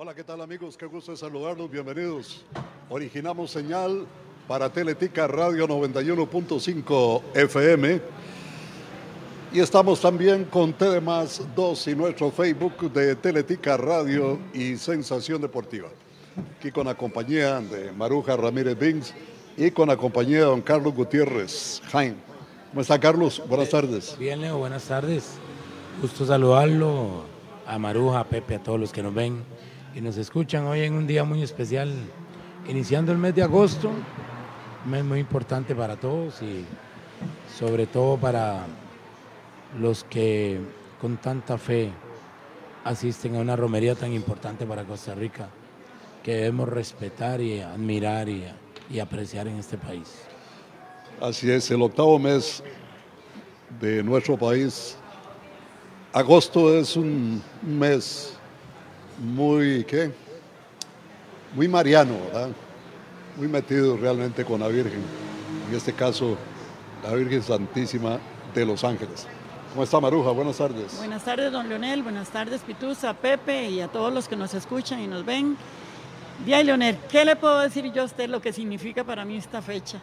Hola, ¿qué tal amigos? Qué gusto saludarlos, bienvenidos. Originamos señal para Teletica Radio 91.5 FM y estamos también con TDMás 2 y nuestro Facebook de Teletica Radio y Sensación Deportiva. Aquí con la compañía de Maruja Ramírez Bings y con la compañía de don Carlos Gutiérrez Jaime. ¿Cómo está Carlos? Buenas tardes. Bien, Leo, buenas tardes. Gusto saludarlo a Maruja, a Pepe, a todos los que nos ven y nos escuchan hoy en un día muy especial, iniciando el mes de agosto, un mes muy importante para todos y sobre todo para los que con tanta fe asisten a una romería tan importante para Costa Rica, que debemos respetar y admirar y, y apreciar en este país. Así es, el octavo mes de nuestro país. Agosto es un mes muy, ¿qué? Muy mariano, ¿verdad? Muy metido realmente con la Virgen. En este caso, la Virgen Santísima de Los Ángeles. ¿Cómo está Maruja? Buenas tardes. Buenas tardes, don Leonel. Buenas tardes, Pituza, Pepe y a todos los que nos escuchan y nos ven. Día Leonel, ¿qué le puedo decir yo a usted lo que significa para mí esta fecha?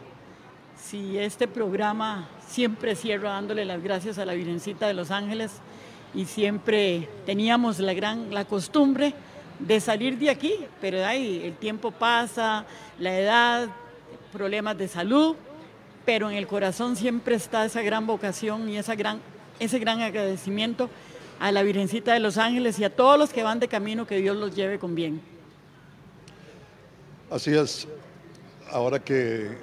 Si este programa siempre cierro dándole las gracias a la Virgencita de Los Ángeles y siempre teníamos la gran la costumbre de salir de aquí, pero ahí el tiempo pasa, la edad, problemas de salud, pero en el corazón siempre está esa gran vocación y esa gran, ese gran agradecimiento a la Virgencita de los Ángeles y a todos los que van de camino, que Dios los lleve con bien. Así es, ahora que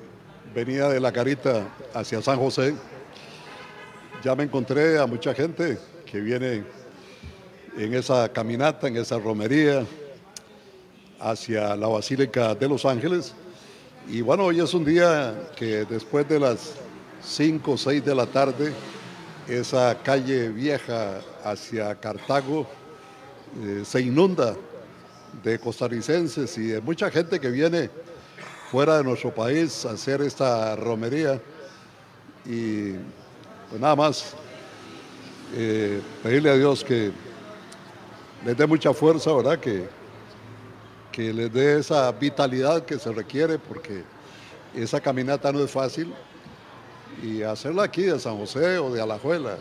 venía de la carita hacia San José, ya me encontré a mucha gente que viene en esa caminata, en esa romería hacia la Basílica de Los Ángeles. Y bueno, hoy es un día que después de las 5 o 6 de la tarde, esa calle vieja hacia Cartago eh, se inunda de costarricenses y de mucha gente que viene fuera de nuestro país a hacer esta romería. Y pues nada más eh, pedirle a Dios que les dé mucha fuerza, ¿verdad? Que, que les dé esa vitalidad que se requiere, porque esa caminata no es fácil. Y hacerla aquí de San José o de Alajuela,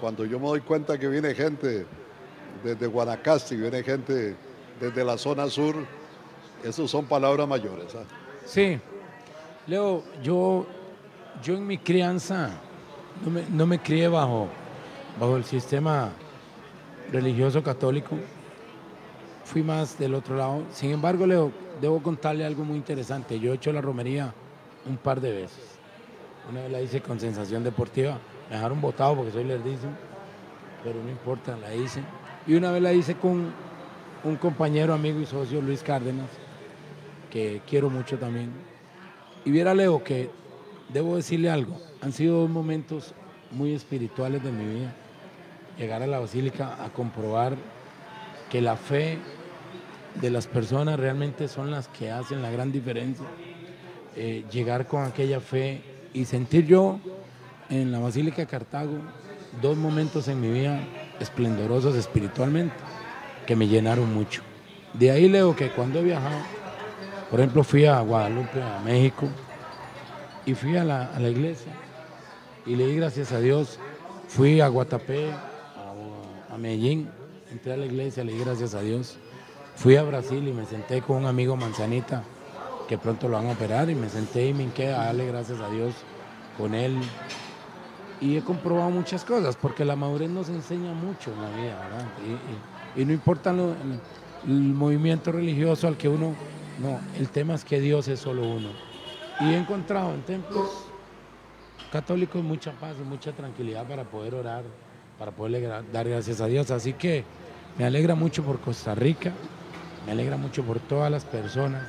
cuando yo me doy cuenta que viene gente desde Guanacaste, viene gente desde la zona sur, eso son palabras mayores. ¿ah? Sí, Leo, yo, yo en mi crianza no me, no me crié bajo bajo el sistema religioso católico. Fui más del otro lado. Sin embargo, Leo, debo contarle algo muy interesante. Yo he hecho la romería un par de veces. Una vez la hice con sensación deportiva. Me dejaron botado porque soy lerdísimo, pero no importa, la hice. Y una vez la hice con un compañero, amigo y socio, Luis Cárdenas, que quiero mucho también. Y viera, Leo, que debo decirle algo. Han sido dos momentos muy espirituales de mi vida llegar a la basílica a comprobar que la fe de las personas realmente son las que hacen la gran diferencia. Eh, llegar con aquella fe y sentir yo en la Basílica de Cartago dos momentos en mi vida esplendorosos espiritualmente que me llenaron mucho. De ahí leo que cuando he viajado, por ejemplo fui a Guadalupe, a México, y fui a la, a la iglesia y le di gracias a Dios. Fui a Guatapé, Medellín, entré a la iglesia, le di gracias a Dios. Fui a Brasil y me senté con un amigo Manzanita, que pronto lo van a operar, y me senté y me hinqué a darle gracias a Dios con él. Y he comprobado muchas cosas, porque la madurez nos enseña mucho en la vida, ¿verdad? Y, no importa el movimiento religioso al que uno, no, el tema es que Dios es solo uno. Y he encontrado en templos católicos mucha paz y mucha tranquilidad para poder orar para poderle dar gracias a Dios. Así que me alegra mucho por Costa Rica, me alegra mucho por todas las personas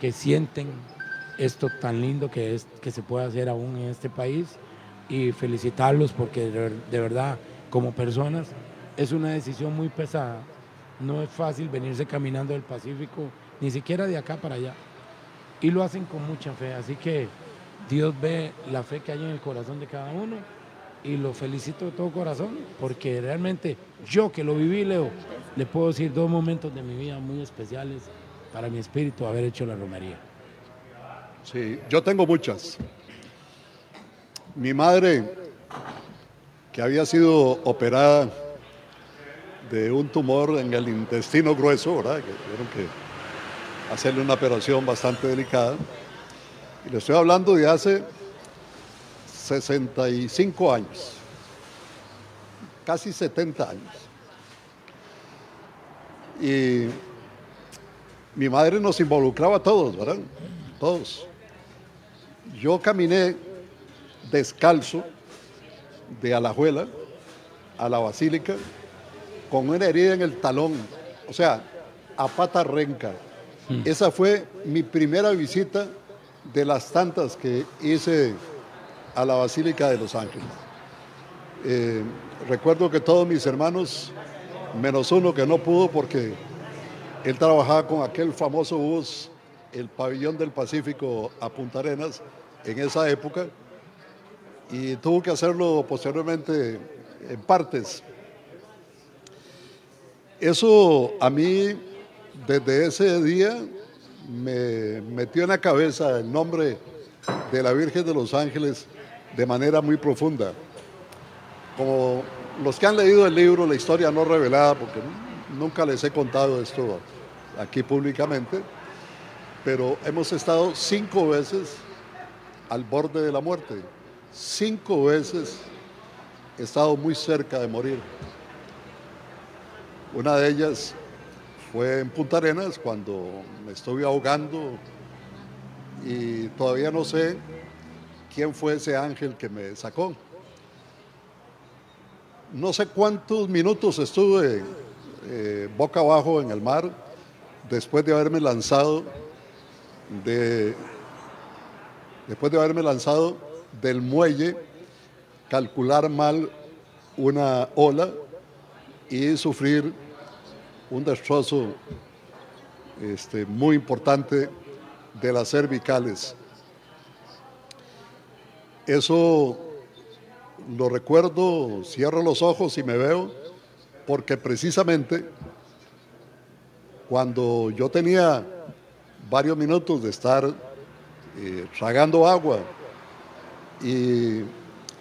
que sienten esto tan lindo que, es, que se puede hacer aún en este país y felicitarlos porque de, verdad como personas es una decisión muy pesada. No es fácil venirse caminando del Pacífico, ni siquiera de acá para allá. Y lo hacen con mucha fe. Así que Dios ve la fe que hay en el corazón de cada uno y lo felicito de todo corazón, porque realmente yo que lo viví, Leo, le puedo decir dos momentos de mi vida muy especiales para mi espíritu haber hecho la romería. Sí, yo tengo muchas. Mi madre, que había sido operada de un tumor en el intestino grueso, ¿verdad? Que tuvieron que hacerle una operación bastante delicada. Y le estoy hablando de hace 65 años, casi 70 años. Y mi madre nos involucraba a todos, ¿verdad? Todos. Yo caminé descalzo de Alajuela a la basílica con una herida en el talón, o sea, a pata renca. Hmm. Esa fue mi primera visita de las tantas que hice a la Basílica de Los Ángeles. Eh, recuerdo que todos mis hermanos, menos uno que no pudo porque él trabajaba con aquel famoso bus, el pabellón del Pacífico a Punta Arenas, en esa época, y tuvo que hacerlo posteriormente en partes. Eso a mí, desde ese día, me metió en la cabeza el nombre de la Virgen de los Ángeles de manera muy profunda. Como los que han leído el libro La historia no revelada, porque nunca les he contado esto aquí públicamente, pero hemos estado cinco veces al borde de la muerte. Cinco veces he estado muy cerca de morir. Una de ellas fue en Punta Arenas cuando me estuve ahogando y todavía no sé quién fue ese ángel que me sacó. No sé cuántos minutos estuve eh, boca abajo en el mar después de haberme lanzado de después de haberme lanzado del muelle, calcular mal una ola y sufrir un destrozo este, muy importante de las cervicales. Eso lo recuerdo, cierro los ojos y me veo, porque precisamente cuando yo tenía varios minutos de estar eh, tragando agua y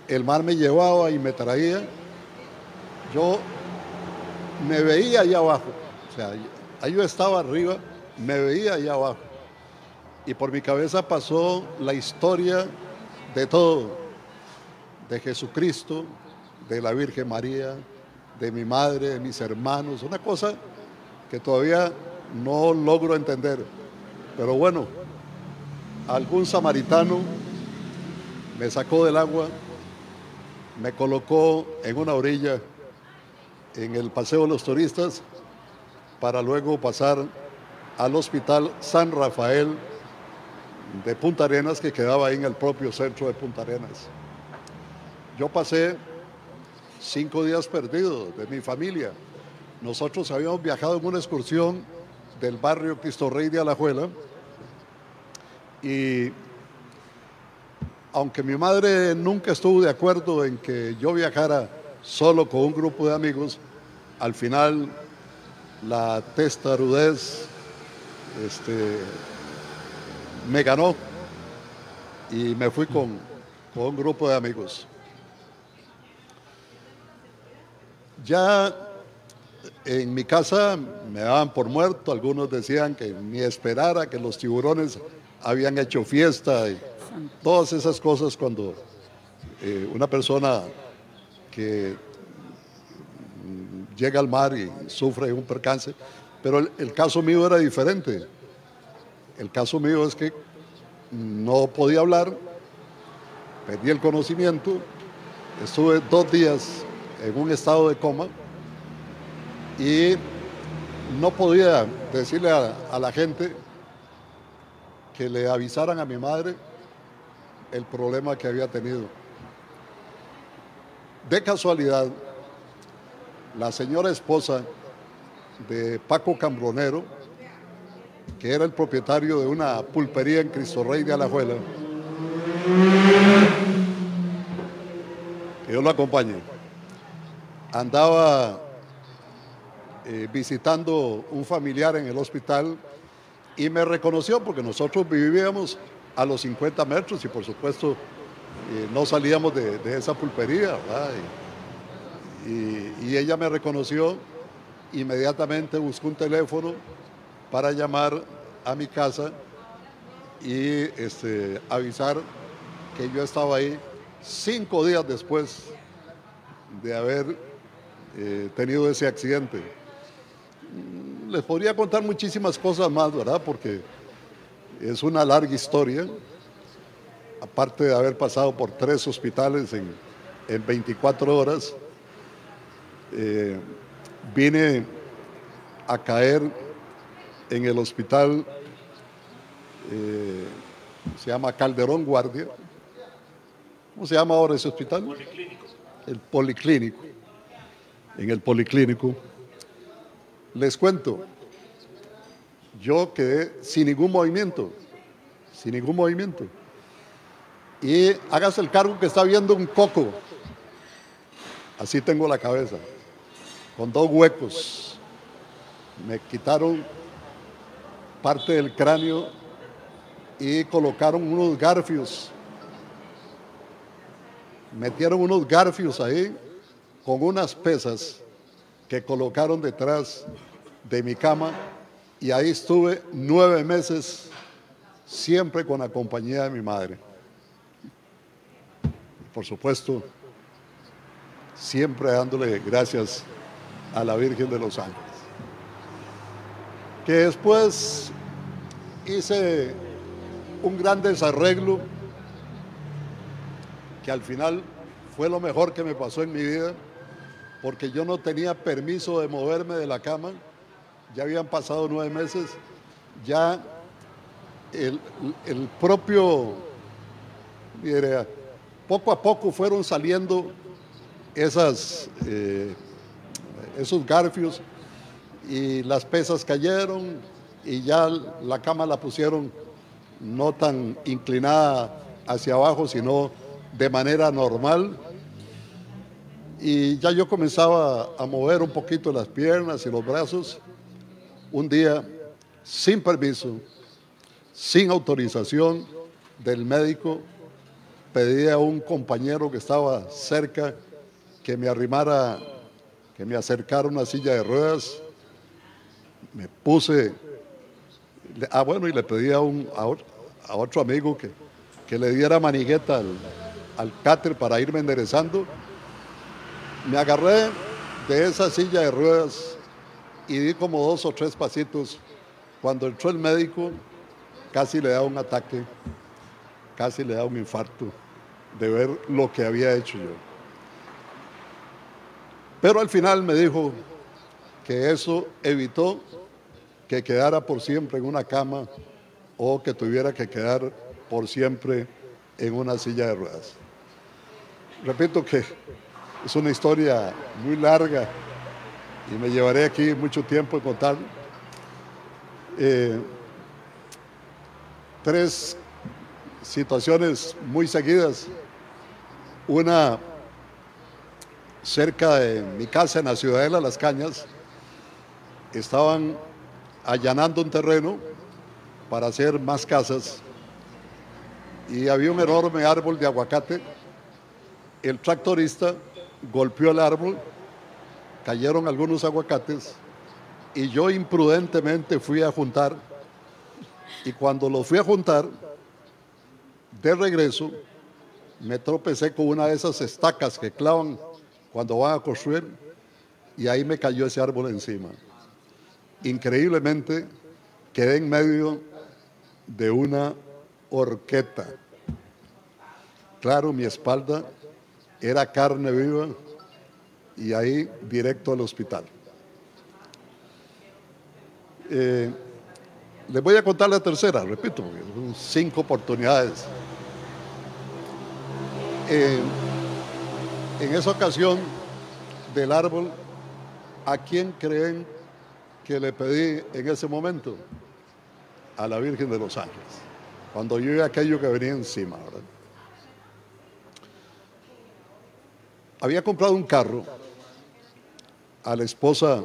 el mar me llevaba y me traía, yo me veía allá abajo, o sea, ahí yo estaba arriba, me veía allá abajo. Y por mi cabeza pasó la historia de todo, de Jesucristo, de la Virgen María, de mi madre, de mis hermanos, una cosa que todavía no logro entender. Pero bueno, algún samaritano me sacó del agua, me colocó en una orilla en el Paseo de los Turistas para luego pasar al Hospital San Rafael de Punta Arenas que quedaba ahí en el propio centro de Punta Arenas. Yo pasé cinco días perdidos de mi familia. Nosotros habíamos viajado en una excursión del barrio Cristo Rey de Alajuela y aunque mi madre nunca estuvo de acuerdo en que yo viajara solo con un grupo de amigos, al final la testarudez este, me ganó y me fui con, un grupo de amigos. Ya en mi casa me daban por muerto, algunos decían que ni esperara que los tiburones habían hecho fiesta y todas esas cosas cuando eh, una persona que llega al mar y sufre un percance, pero el caso mío era diferente. El caso mío es que no podía hablar, perdí el conocimiento, estuve dos días en un estado de coma y no podía decirle a, la gente que le avisaran a mi madre el problema que había tenido. De casualidad, la señora esposa de Paco Cambronero, que era el propietario de una pulpería en Cristo Rey de Alajuela, Dios lo acompañe. Andaba eh, visitando un familiar en el hospital y me reconoció porque nosotros vivíamos a los 50 metros y por supuesto eh, no salíamos de, esa pulpería. Y, ella me reconoció, inmediatamente buscó un teléfono para llamar a mi casa y este, avisar que yo estaba ahí cinco días después de haber eh, tenido ese accidente. Les podría contar muchísimas cosas más, ¿verdad? Porque es una larga historia. Aparte de haber pasado por tres hospitales en, 24 horas, eh, vine a caer en el hospital, eh, se llama Calderón Guardia. ¿Cómo se llama ahora ese hospital? Policlínico. El Policlínico. En el Policlínico. Les cuento, yo quedé sin ningún movimiento, sin ningún movimiento. Y hágase el cargo que está viendo un coco. Así tengo la cabeza, con dos huecos. Me quitaron parte del cráneo y colocaron unos garfios. Metieron unos garfios ahí con unas pesas que colocaron detrás de mi cama y ahí estuve nueve meses siempre con la compañía de mi madre. Por supuesto, siempre dándole gracias a la Virgen de los Ángeles que después hice un gran desarreglo que al final fue lo mejor que me pasó en mi vida, porque yo no tenía permiso de moverme de la cama, ya habían pasado nueve meses, ya el, propio, poco a poco fueron saliendo esas, eh, esos garfios y las pesas cayeron y ya la cama la pusieron no tan inclinada hacia abajo, sino de manera normal. Y ya yo comenzaba a mover un poquito las piernas y los brazos. Un día, sin permiso, sin autorización del médico, pedí a un compañero que estaba cerca que me arrimara, que me acercara una silla de ruedas me puse, ah bueno, y le pedí a, un, a, otro amigo que, que, le diera manigueta al, al cáter para irme enderezando. Me agarré de esa silla de ruedas y di como dos o tres pasitos. Cuando entró el médico, casi le da un ataque, casi le da un infarto de ver lo que había hecho yo. Pero al final me dijo que eso evitó que quedara por siempre en una cama o que tuviera que quedar por siempre en una silla de ruedas. Repito que es una historia muy larga y me llevaré aquí mucho tiempo en contar. Eh, tres situaciones muy seguidas. Una cerca de mi casa en la Ciudadela Las Cañas, estaban allanando un terreno para hacer más casas. Y había un enorme árbol de aguacate. El tractorista golpeó el árbol, cayeron algunos aguacates y yo imprudentemente fui a juntar. Y cuando lo fui a juntar, de regreso, me tropecé con una de esas estacas que clavan cuando van a construir y ahí me cayó ese árbol encima increíblemente quedé en medio de una horqueta. Claro, mi espalda era carne viva y ahí directo al hospital. Eh, les voy a contar la tercera, repito, cinco oportunidades. Eh, en esa ocasión del árbol, ¿a quién creen que le pedí en ese momento a la Virgen de los Ángeles, cuando yo vi aquello que venía encima, había comprado un carro a la esposa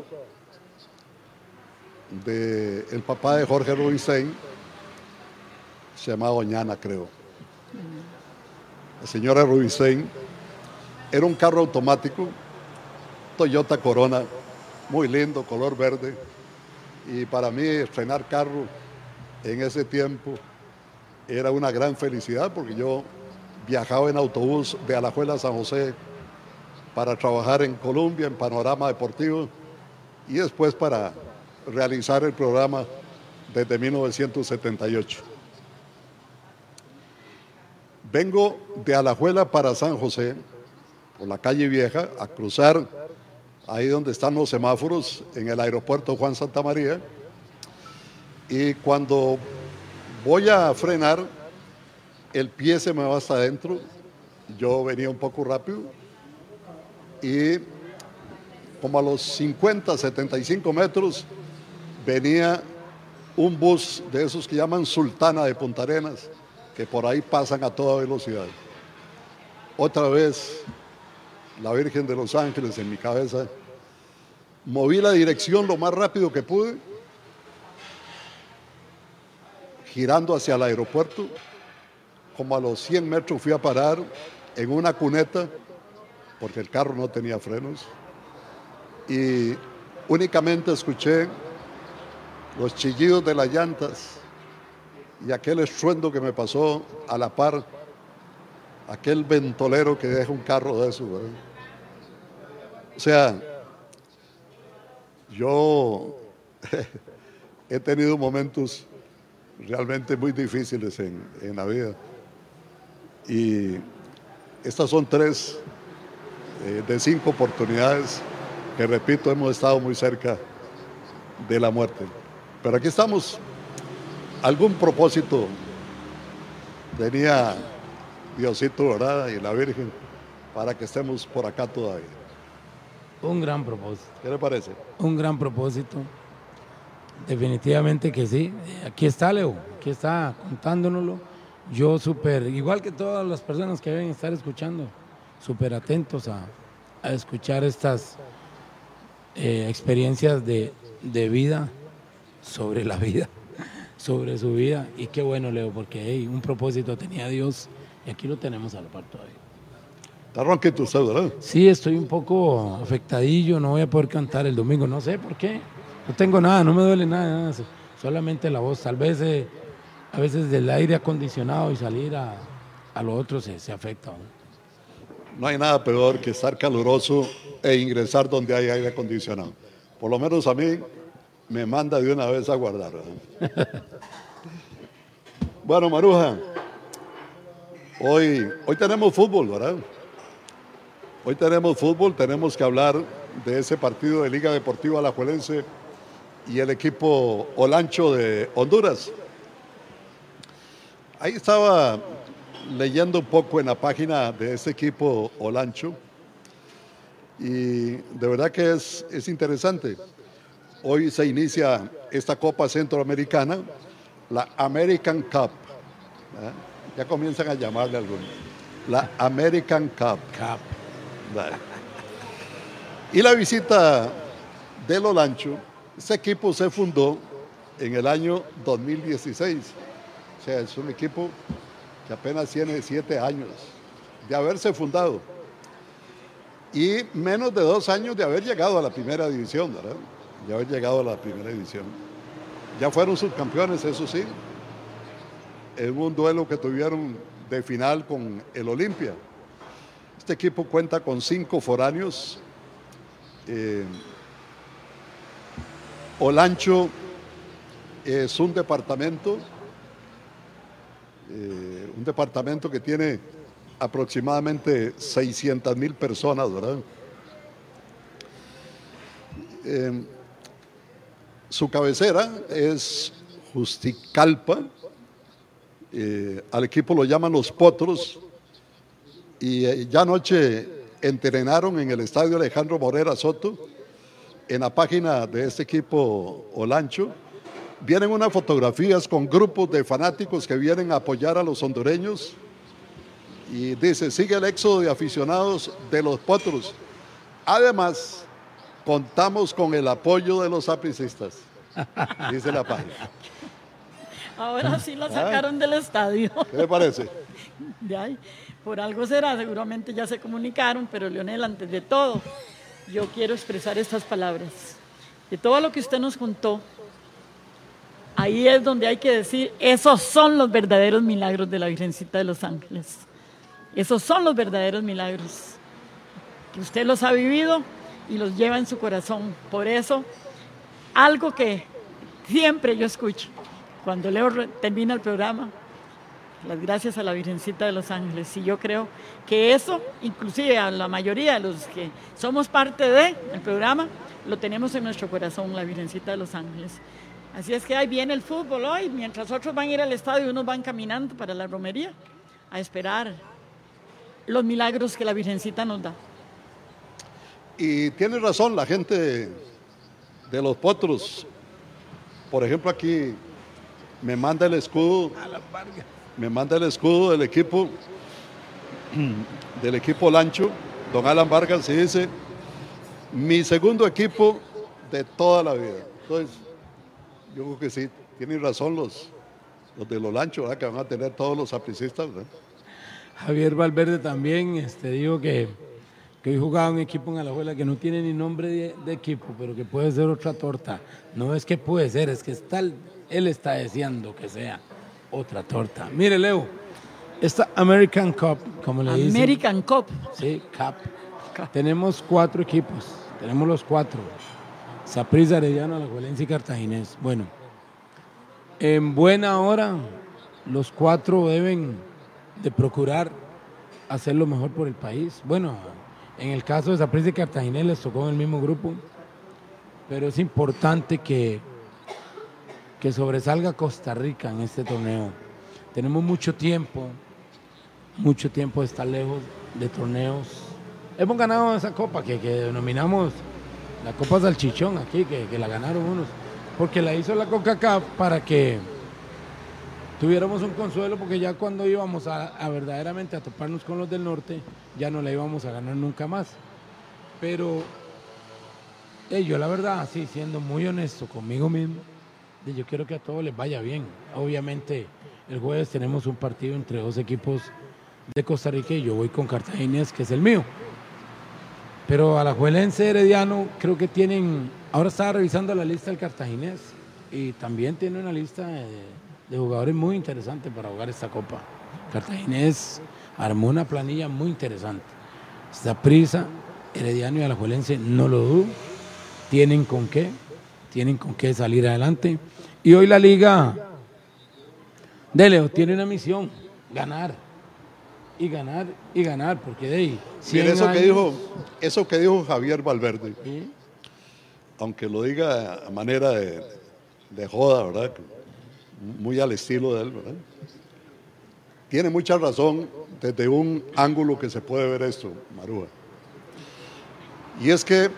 del el papá de Jorge Rubinstein, se llamaba Oñana, creo. La señora Rubinstein era un carro automático, Toyota Corona, muy lindo, color verde. Y para mí estrenar carro en ese tiempo era una gran felicidad porque yo viajaba en autobús de Alajuela a San José para trabajar en Colombia, en Panorama Deportivo, y después para realizar el programa desde 1978. Vengo de Alajuela para San José, por la calle Vieja, a cruzar ahí donde están los semáforos en el aeropuerto Juan Santa María. Y cuando voy a frenar, el pie se me va hasta adentro. Yo venía un poco rápido y como a los 50, 75 metros venía un bus de esos que llaman Sultana de Punta Arenas, que por ahí pasan a toda velocidad. Otra vez, la Virgen de los Ángeles en mi cabeza, moví la dirección lo más rápido que pude, girando hacia el aeropuerto, como a los 100 metros fui a parar en una cuneta, porque el carro no tenía frenos, y únicamente escuché los chillidos de las llantas y aquel estruendo que me pasó a la par, aquel ventolero que deja un carro de eso. O sea, yo he tenido momentos realmente muy difíciles en, en la vida. Y estas son tres eh, de cinco oportunidades que, repito, hemos estado muy cerca de la muerte. Pero aquí estamos. Algún propósito tenía Diosito, ¿verdad? Y la Virgen para que estemos por acá todavía. Un gran propósito. ¿Qué le parece? Un gran propósito. Definitivamente que sí. Aquí está, Leo. Aquí está contándonoslo. Yo súper, igual que todas las personas que deben estar escuchando, súper atentos a, a, escuchar estas eh, experiencias de, de vida sobre la vida, sobre su vida. Y qué bueno, Leo, porque hey, un propósito tenía Dios y aquí lo tenemos a la par todavía. Está ronquito usted, ¿verdad? Sí, estoy un poco afectadillo, no voy a poder cantar el domingo, no sé por qué. No tengo nada, no me duele nada, nada solamente la voz. Tal vez eh, a veces del aire acondicionado y salir a, a lo otro se, se afecta. No hay nada peor que estar caluroso e ingresar donde hay aire acondicionado. Por lo menos a mí me manda de una vez a guardar. bueno, Maruja, hoy, hoy tenemos fútbol, ¿verdad? Hoy tenemos fútbol, tenemos que hablar de ese partido de Liga Deportiva Alajuelense y el equipo Olancho de Honduras. Ahí estaba leyendo un poco en la página de ese equipo Olancho y de verdad que es, es interesante. Hoy se inicia esta Copa Centroamericana, la American Cup. ¿eh? Ya comienzan a llamarle algunos. La American Cup. Cup. Y la visita del Olancho, ese equipo se fundó en el año 2016. O sea, es un equipo que apenas tiene siete años de haberse fundado. Y menos de dos años de haber llegado a la primera división, ¿verdad? De haber llegado a la primera división. Ya fueron subcampeones, eso sí, en un duelo que tuvieron de final con el Olimpia. Este equipo cuenta con cinco foráneos. Eh, Olancho es un departamento, eh, un departamento que tiene aproximadamente 600 mil personas, ¿verdad? Eh, su cabecera es Justicalpa, al equipo lo llaman los Potros, y eh, ya anoche entrenaron en el estadio Alejandro Morera Soto, en la página de este equipo Olancho. Vienen unas fotografías con grupos de fanáticos que vienen a apoyar a los hondureños Y dice, sigue el éxodo de aficionados de los potros. Además, contamos con el apoyo de los sapricistas. Dice la página. Ahora sí la sacaron del estadio. ¿Qué le parece? De ahí, por algo será, seguramente ya se comunicaron, pero Leonel, antes de todo, yo quiero expresar estas palabras. De todo lo que usted nos contó, ahí es donde hay que decir, esos son los verdaderos milagros de la Virgencita de los Ángeles. Esos son los verdaderos milagros. Que usted los ha vivido y los lleva en su corazón. Por eso, algo que siempre yo escucho cuando Leo termina el programa, las gracias a la Virgencita de los Ángeles. Y yo creo que eso, inclusive a la mayoría de los que somos parte del programa, lo tenemos en nuestro corazón, la Virgencita de los Ángeles. Así es que ahí viene el fútbol hoy, mientras otros van a ir al estadio y unos van caminando para la romería a esperar los milagros que la Virgencita nos da. Y tiene razón la gente de los potros. Por ejemplo, aquí me manda el escudo me manda el escudo del equipo, del equipo Lancho, don Alan Vargas, y dice, mi segundo equipo de toda la vida. Entonces, yo creo que sí, tienen razón los, los de los Lanchos, que van a tener todos los aplicistas. Javier Valverde también este, dijo que, que hoy jugaba un equipo en Alajuela que no tiene ni nombre de, de, equipo, pero que puede ser otra torta. No es que puede ser, es que está, él está deseando que sea otra torta. Mire, Leo, esta American Cup, como le dicen. American Cup. Sí, Cup. Tenemos cuatro equipos, tenemos los cuatro. Saprissa, Arellano, Alajuelense y Cartaginés. Bueno, en buena hora, los cuatro deben de procurar hacer lo mejor por el país. Bueno, en el caso de Saprissa y Cartaginés les tocó en el mismo grupo, pero es importante que que sobresalga Costa Rica en este torneo. Tenemos mucho tiempo, mucho tiempo de estar lejos de torneos. Hemos ganado esa copa que, denominamos la Copa Salchichón aquí, que, la ganaron unos, porque la hizo la Coca-Cola para que tuviéramos un consuelo, porque ya cuando íbamos a, verdaderamente a toparnos con los del norte, ya no la íbamos a ganar nunca más. Pero eh, yo la verdad, así siendo muy honesto conmigo mismo, yo quiero que a todos les vaya bien. Obviamente el jueves tenemos un partido entre dos equipos de Costa Rica y yo voy con Cartaginés, que es el mío. Pero a la Herediano creo que tienen, ahora estaba revisando la lista del Cartaginés y también tiene una lista de, jugadores muy interesantes para jugar esta copa. Cartaginés armó una planilla muy interesante. Esta prisa, Herediano y Alajuelense, no lo dudo, tienen con qué, tienen con qué salir adelante. Y hoy la liga de Leo tiene una misión, ganar. Y ganar y ganar, porque de ahí. eso, que dijo, eso que dijo Javier Valverde, aunque lo diga a manera de, joda, ¿verdad? Muy al estilo de él, ¿verdad? Tiene mucha razón desde un ángulo que se puede ver esto, Marúa. Y es que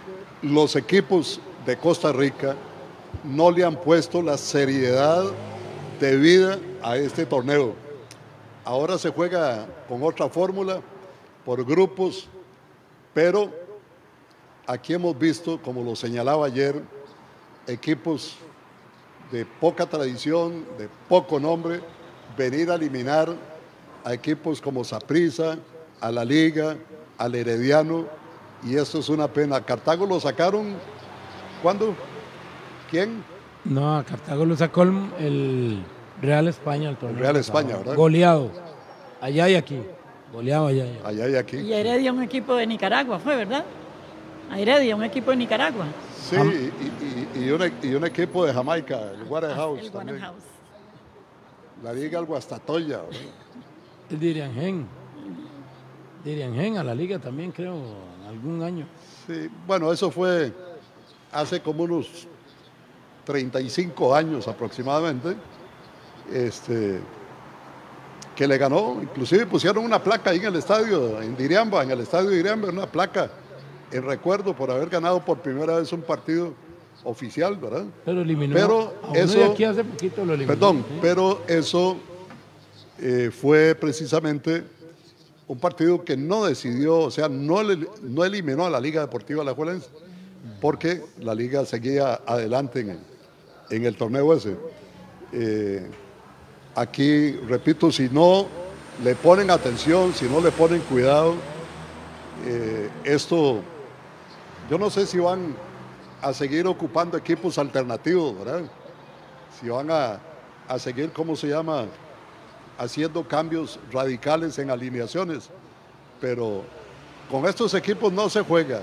los equipos de Costa Rica no le han puesto la seriedad debida a este torneo. Ahora se juega con otra fórmula, por grupos, pero aquí hemos visto, como lo señalaba ayer, equipos de poca tradición, de poco nombre, venir a eliminar a equipos como Saprissa, a la Liga, al Herediano, y esto es una pena. Cartago lo sacaron, ¿cuándo? ¿Quién? No, a Cartago lo sacó el Real España. El, Real España, ¿verdad? Goleado. Allá y aquí. Goleado allá y aquí. Allá y aquí. Y Heredia, un equipo de Nicaragua, fue, ¿verdad? A Heredia, un equipo de Nicaragua. Sí, y, y, un, equipo de Jamaica, el Waterhouse. El Waterhouse. La Liga el Guastatoya. ¿verdad? El Diriangen. Diriangen a la Liga también, creo, algún año. Sí, bueno, eso fue hace como unos 35 años aproximadamente, este, que le ganó, inclusive pusieron una placa ahí en el estadio, en Diriamba, en el estadio de Diriamba, una placa en recuerdo por haber ganado por primera vez un partido oficial, ¿verdad? Pero eliminó. Pero eso, aquí hace poquito lo eliminó. Perdón, pero eso eh, fue precisamente un partido que no decidió, o sea, no, no eliminó a la Liga Deportiva La Juelense, porque la liga seguía adelante en el, en el torneo ese. Eh, aquí, repito, si no le ponen atención, si no le ponen cuidado, eh, esto, yo no sé si van a seguir ocupando equipos alternativos, ¿verdad? Si van a, a seguir, ¿cómo se llama? Haciendo cambios radicales en alineaciones. Pero con estos equipos no se juega.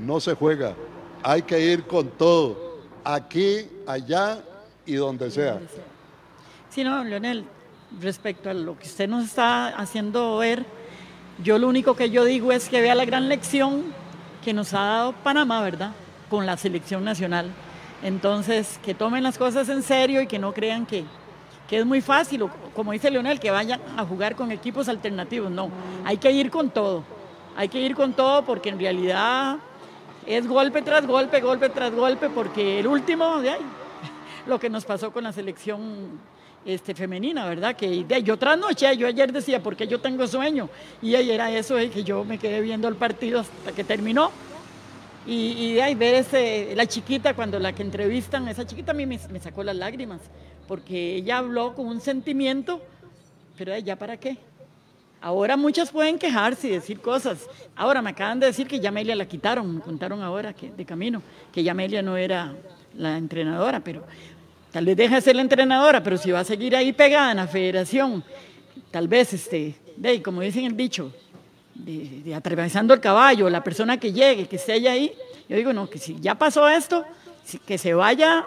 No se juega. Hay que ir con todo. Aquí, allá y donde sea. Sí, no, Leonel, respecto a lo que usted nos está haciendo ver, yo lo único que yo digo es que vea la gran lección que nos ha dado Panamá, ¿verdad? Con la selección nacional. Entonces, que tomen las cosas en serio y que no crean que, que es muy fácil, como dice Leonel, que vayan a jugar con equipos alternativos. No, hay que ir con todo. Hay que ir con todo porque en realidad es golpe tras golpe, golpe tras golpe, porque el último, de ahí, lo que nos pasó con la selección este, femenina, ¿verdad? Que de, yo trasnoché, yo ayer decía, porque yo tengo sueño, y ayer era eso, eh, que yo me quedé viendo el partido hasta que terminó. Y, de ahí ver ese, la chiquita, cuando la que entrevistan, esa chiquita a mí me, me sacó las lágrimas, porque ella habló con un sentimiento, pero ya para qué. Ahora muchas pueden quejarse y decir cosas. Ahora me acaban de decir que Yamelia la quitaron, me contaron ahora que de camino, que Yamelia no era la entrenadora, pero tal vez deja de ser la entrenadora, pero si va a seguir ahí pegada en la federación, tal vez, este, de, como dicen el dicho, de, atravesando el caballo, la persona que llegue, que esté ahí, yo digo, no, que si ya pasó esto, que se vaya,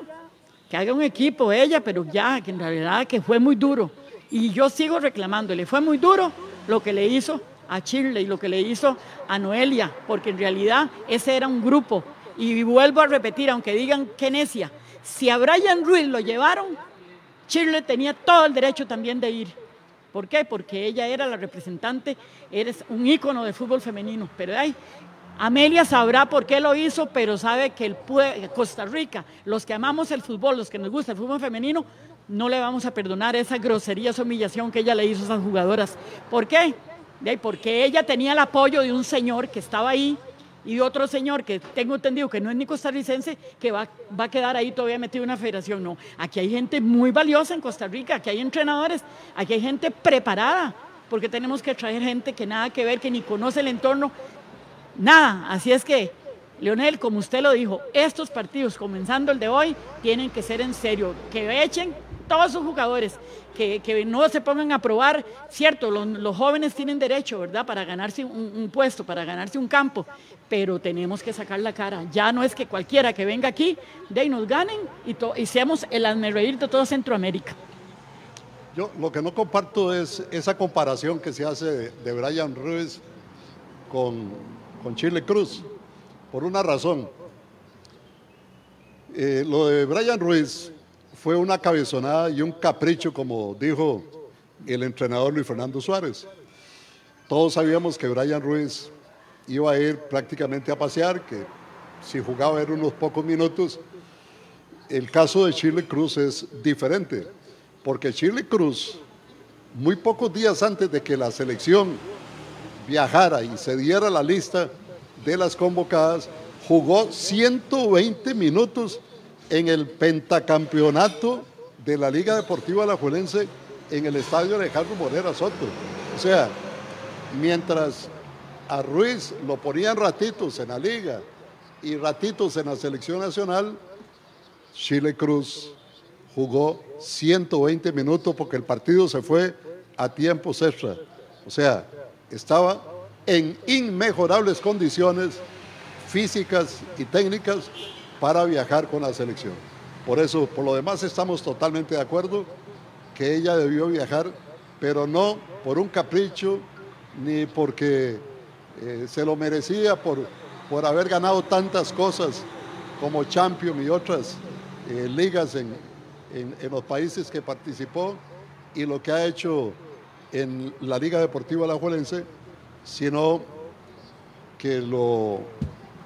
que haga un equipo ella, pero ya, que en realidad que fue muy duro. Y yo sigo reclamándole, fue muy duro, lo que le hizo a Chile y lo que le hizo a Noelia, porque en realidad ese era un grupo. Y vuelvo a repetir, aunque digan que necia, si a Brian Ruiz lo llevaron, Chile tenía todo el derecho también de ir. ¿Por qué? Porque ella era la representante, eres un ícono de fútbol femenino. Pero ay, Amelia sabrá por qué lo hizo, pero sabe que Costa Rica, los que amamos el fútbol, los que nos gusta el fútbol femenino, no le vamos a perdonar esa grosería, esa humillación que ella le hizo a esas jugadoras. ¿Por qué? Porque ella tenía el apoyo de un señor que estaba ahí y otro señor que tengo entendido que no es ni costarricense, que va, va a quedar ahí todavía metido en una federación. No, aquí hay gente muy valiosa en Costa Rica, aquí hay entrenadores, aquí hay gente preparada, porque tenemos que traer gente que nada que ver, que ni conoce el entorno, nada. Así es que Leonel, como usted lo dijo, estos partidos, comenzando el de hoy, tienen que ser en serio, que echen todos sus jugadores, que, no se pongan a probar, cierto, los, jóvenes tienen derecho, ¿verdad?, para ganarse un, puesto, para ganarse un campo, pero tenemos que sacar la cara. Ya no es que cualquiera que venga aquí, de ahí nos ganen y, y seamos el reír de toda Centroamérica. Yo lo que no comparto es esa comparación que se hace de, Brian Ruiz con, con Chile Cruz por una razón. Eh, lo de Brian Ruiz fue una cabezonada y un capricho, como dijo el entrenador Luis Fernando Suárez. Todos sabíamos que Brian Ruiz iba a ir prácticamente a pasear, que si jugaba era unos pocos minutos. El caso de Chile Cruz es diferente, porque Chile Cruz, muy pocos días antes de que la selección viajara y se diera la lista, de las convocadas, jugó 120 minutos en el pentacampeonato de la Liga Deportiva Alajuelense en el estadio Alejandro Morera Soto. O sea, mientras a Ruiz lo ponían ratitos en la liga y ratitos en la selección nacional, Chile Cruz jugó 120 minutos porque el partido se fue a tiempos extra. O sea, estaba en inmejorables condiciones físicas y técnicas para viajar con la selección. Por eso, por lo demás, estamos totalmente de acuerdo que ella debió viajar, pero no por un capricho ni porque eh, se lo merecía por, por haber ganado tantas cosas como Champion y otras eh, ligas en, en, los países que participó y lo que ha hecho en la Liga Deportiva Alajuelense sino que lo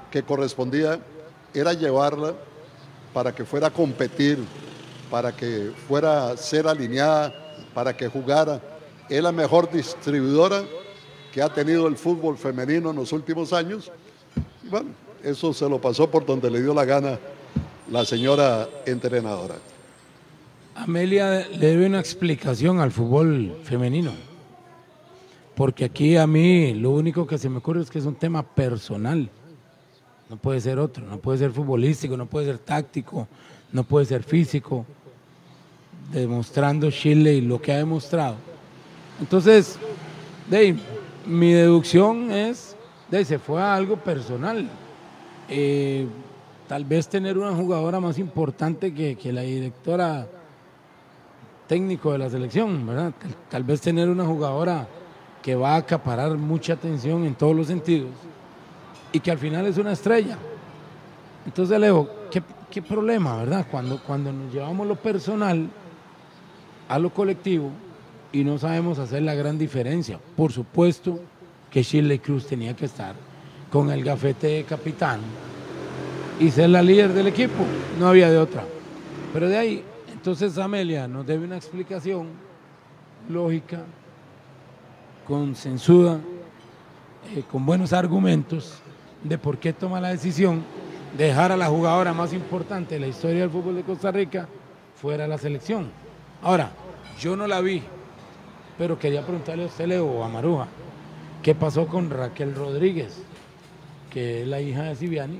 que correspondía era llevarla para que fuera a competir, para que fuera a ser alineada, para que jugara. Es la mejor distribuidora que ha tenido el fútbol femenino en los últimos años. bueno, eso se lo pasó por donde le dio la gana la señora entrenadora. Amelia le debe una explicación al fútbol femenino. Porque aquí a mí lo único que se me ocurre es que es un tema personal. No puede ser otro, no puede ser futbolístico, no puede ser táctico, no puede ser físico. Demostrando Chile y lo que ha demostrado. Entonces, de, mi deducción es, de, se fue a algo personal. Eh, tal vez tener una jugadora más importante que, que la directora técnico de la selección, ¿verdad? Tal, vez tener una jugadora que va a acaparar mucha atención en todos los sentidos y que al final es una estrella. Entonces, Leo, ¿qué, qué problema, verdad? Cuando, cuando nos llevamos lo personal a lo colectivo y no sabemos hacer la gran diferencia. Por supuesto que Shirley Cruz tenía que estar con el gafete de capitán y ser la líder del equipo, no había de otra. Pero de ahí entonces Amelia nos debe una explicación lógica, consensuada, eh, con buenos argumentos de por qué toma la decisión de dejar a la jugadora más importante de la historia del fútbol de Costa Rica fuera de la selección. Ahora, yo no la vi, pero quería preguntarle a usted, Leo, o a Maruja, ¿qué pasó con Raquel Rodríguez, que es la hija de Siviani,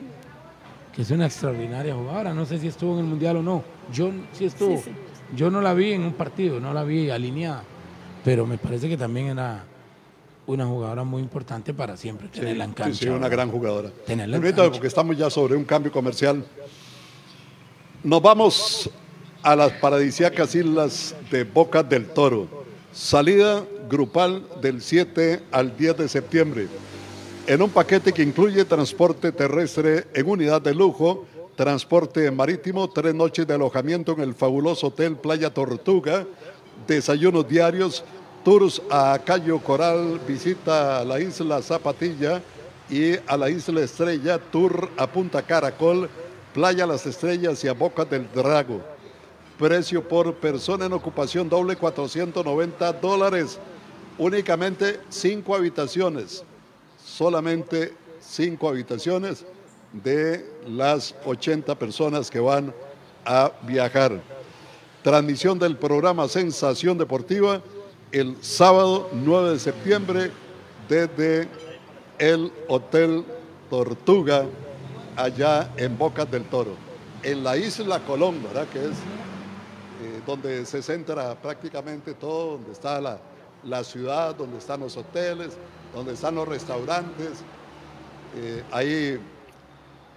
que es una extraordinaria jugadora? No sé si estuvo en el Mundial o no yo sí estuvo. Yo no la vi en un partido, no la vi alineada, pero me parece que también era una jugadora muy importante para siempre tenerla en cancha. Sí, una gran jugadora. Tenerla porque estamos ya sobre un cambio comercial. Nos vamos a las paradisíacas islas de Boca del Toro. Salida grupal del 7 al 10 de septiembre. En un paquete que incluye transporte terrestre en unidad de lujo transporte marítimo, tres noches de alojamiento en el fabuloso Hotel Playa Tortuga, desayunos diarios, tours a Cayo Coral, visita a la isla Zapatilla y a la isla Estrella, tour a Punta Caracol, Playa Las Estrellas y a Boca del Drago. Precio por persona en ocupación doble 490 dólares. Únicamente cinco habitaciones. Solamente cinco habitaciones de las 80 personas que van a viajar. Transmisión del programa Sensación Deportiva el sábado 9 de septiembre desde el Hotel Tortuga allá en Bocas del Toro, en la isla Colón, ¿verdad? Que es eh, donde se centra prácticamente todo, donde está la, la, ciudad, donde están los hoteles, donde están los restaurantes. Eh, ahí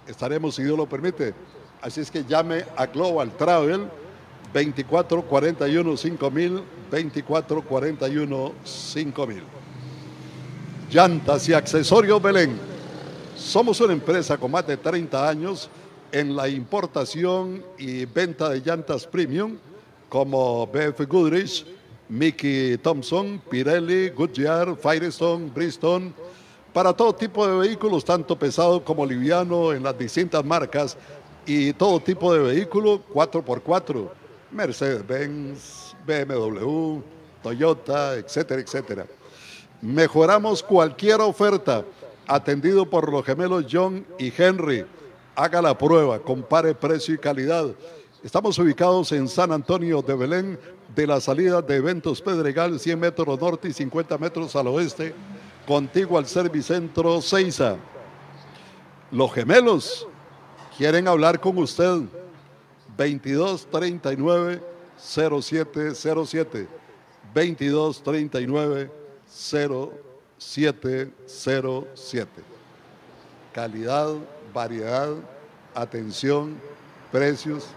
estaremos, si Dios lo permite. Así es que llame a Global Travel 2441 5000, 2441 5000. Llantas y accesorios Belén. Somos una empresa con más de 30 años en la importación y venta de llantas premium como BF Goodrich, Mickey Thompson, Pirelli, Goodyear, Firestone, Bristol, para todo tipo de vehículos, tanto pesado como liviano, en las distintas marcas y todo tipo de vehículo 4x4, Mercedes-Benz, BMW, Toyota, etcétera, etcétera. Mejoramos cualquier oferta atendido por los gemelos John y Henry. Haga la prueba, compare precio y calidad. Estamos ubicados en San Antonio de Belén, de la salida de Eventos Pedregal, 100 metros norte y 50 metros al oeste contigo al Servicentro Seiza. Los gemelos quieren hablar con usted. 2239 0707 2239 0707 Calidad, variedad, atención, precios,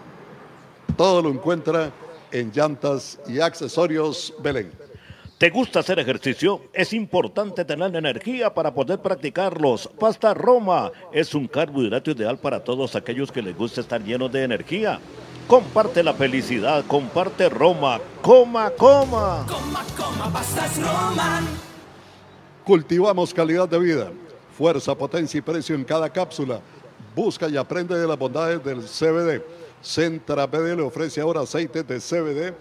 todo lo encuentra en llantas y accesorios Belén. ¿Te gusta hacer ejercicio? Es importante tener energía para poder practicarlos. Pasta Roma es un carbohidrato ideal para todos aquellos que les gusta estar llenos de energía. Comparte la felicidad, comparte Roma. Coma, coma. Coma, coma, pastas Roma. Cultivamos calidad de vida, fuerza, potencia y precio en cada cápsula. Busca y aprende de las bondades del CBD. Centra BD le ofrece ahora aceite de CBD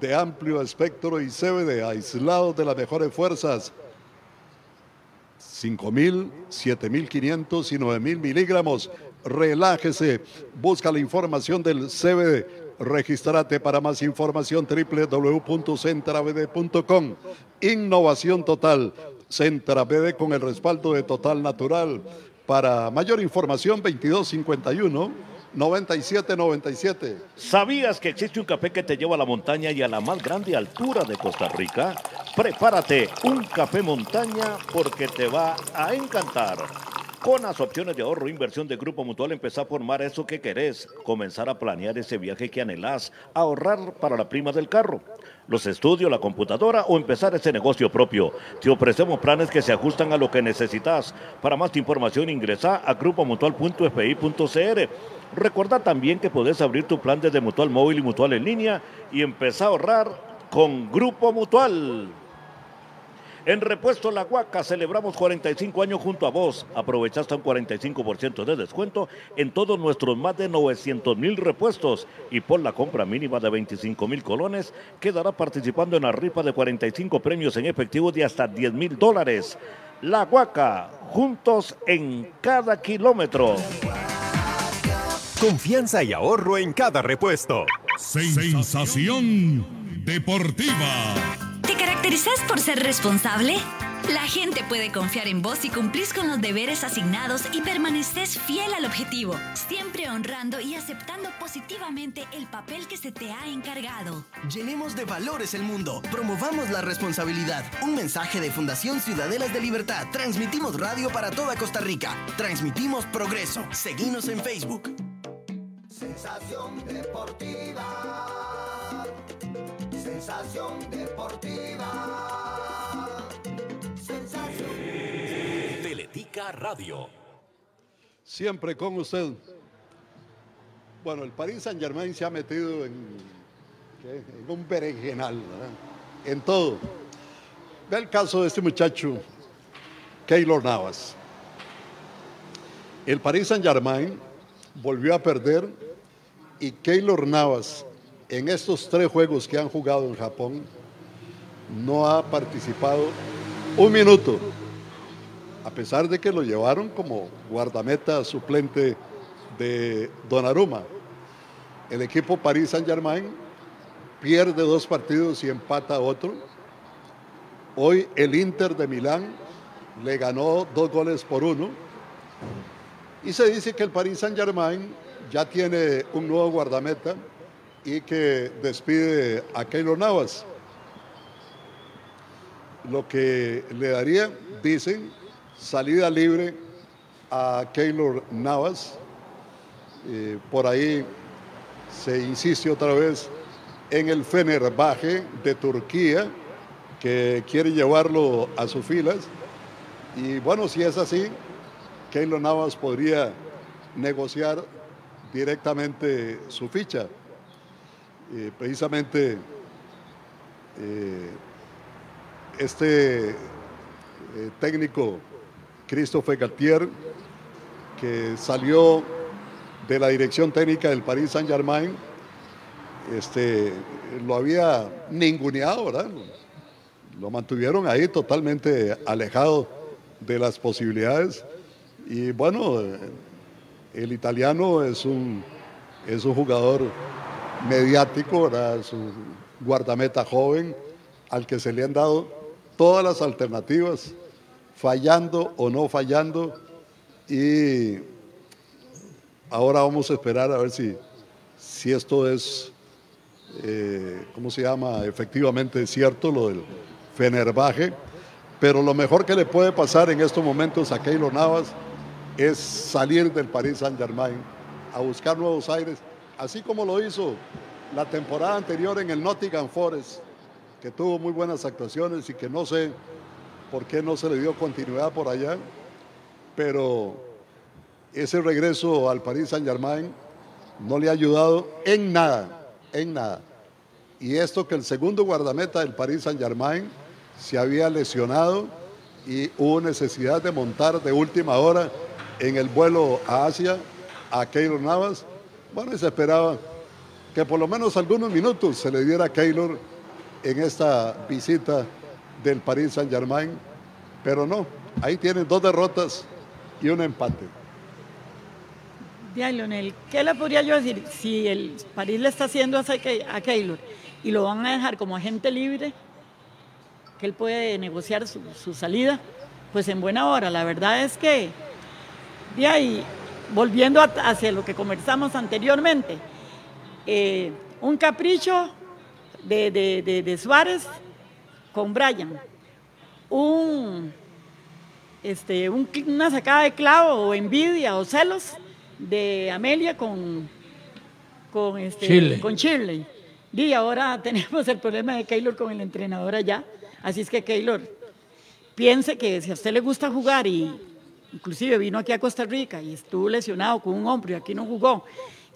de amplio espectro y CBD, aislados de las mejores fuerzas. 5.000, 7.500 y 9.000 miligramos. Relájese, busca la información del CBD. Regístrate para más información www.centrabd.com. Innovación total. Centrabd con el respaldo de Total Natural. Para mayor información 2251 9797. ¿Sabías que existe un café que te lleva a la montaña y a la más grande altura de Costa Rica? Prepárate un café montaña porque te va a encantar. Con las opciones de ahorro e inversión de Grupo Mutual, empezar a formar eso que querés, comenzar a planear ese viaje que anhelás, ahorrar para la prima del carro, los estudios, la computadora o empezar ese negocio propio. Te ofrecemos planes que se ajustan a lo que necesitas. Para más información ingresa a grupomutual.fpi.cr. Recuerda también que podés abrir tu plan desde Mutual Móvil y Mutual en línea y empezar a ahorrar con Grupo Mutual. En Repuesto La Huaca celebramos 45 años junto a vos. Aprovecha hasta un 45% de descuento en todos nuestros más de 900 mil repuestos y por la compra mínima de 25 mil colones quedará participando en la rifa de 45 premios en efectivo de hasta 10 mil dólares. La Huaca, juntos en cada kilómetro. Confianza y ahorro en cada repuesto. Sensación deportiva. ¿Te caracterizas por ser responsable? La gente puede confiar en vos si cumplís con los deberes asignados y permaneces fiel al objetivo, siempre honrando y aceptando positivamente el papel que se te ha encargado. Llenemos de valores el mundo, promovamos la responsabilidad. Un mensaje de Fundación Ciudadelas de Libertad. Transmitimos radio para toda Costa Rica. Transmitimos progreso. Seguimos en Facebook. Sensación deportiva. Sensación deportiva. Sensación. Teletica Radio. Siempre con usted. Bueno, el Paris Saint Germain se ha metido en, ¿qué? en un berenjenal, ¿verdad? en todo. Ve el caso de este muchacho, Keylor Navas. El Paris Saint Germain volvió a perder y Keylor Navas en estos tres juegos que han jugado en Japón no ha participado un minuto, a pesar de que lo llevaron como guardameta suplente de Donnarumma. El equipo Paris Saint Germain pierde dos partidos y empata otro. Hoy el Inter de Milán le ganó dos goles por uno. Y se dice que el Paris Saint Germain ya tiene un nuevo guardameta y que despide a Keylor Navas. Lo que le daría, dicen, salida libre a Keylor Navas. Eh, por ahí se insiste otra vez en el Fenerbahce de Turquía, que quiere llevarlo a sus filas. Y bueno, si es así, Keylor Navas podría negociar directamente su ficha. Eh, precisamente eh, este eh, técnico, Christophe Galtier, que salió de la dirección técnica del Paris Saint Germain, este, lo había ninguneado, ¿verdad? Lo mantuvieron ahí totalmente alejado de las posibilidades. Y bueno, el italiano es un, es un jugador mediático, es un guardameta joven al que se le han dado todas las alternativas, fallando o no fallando. Y ahora vamos a esperar a ver si, si esto es, eh, ¿cómo se llama? Efectivamente cierto, lo del Fenerbahce. Pero lo mejor que le puede pasar en estos momentos a Keylor Navas es salir del Paris Saint Germain a buscar nuevos aires, así como lo hizo la temporada anterior en el Nottingham Forest, que tuvo muy buenas actuaciones y que no sé por qué no se le dio continuidad por allá, pero ese regreso al Paris Saint Germain no le ha ayudado en nada, en nada. Y esto que el segundo guardameta del Paris Saint Germain se había lesionado y hubo necesidad de montar de última hora en el vuelo a Asia a Keylor Navas. Bueno, y se esperaba que por lo menos algunos minutos se le diera a Keylor en esta visita del Paris Saint Germain, pero no, Ahí tienen dos derrotas y un empate. Ya, Leonel, ¿qué le podría yo decir? Si el París le está haciendo a Keylor y lo van a dejar como agente libre, que él puede negociar su, su salida, pues en buena hora. La verdad es que, de ahí, volviendo hacia lo que conversamos anteriormente, eh, un capricho de, de- de- de Suárez con Brian, un, este, un una sacada de clavo o envidia o celos de Amelia con, con, este, Shirley. con Shirley. Y ahora tenemos el problema de Keylor con el entrenador allá. Así es que Keylor, piense que si a usted le gusta jugar y inclusive vino aquí a Costa Rica y estuvo lesionado con un hombro y aquí no jugó,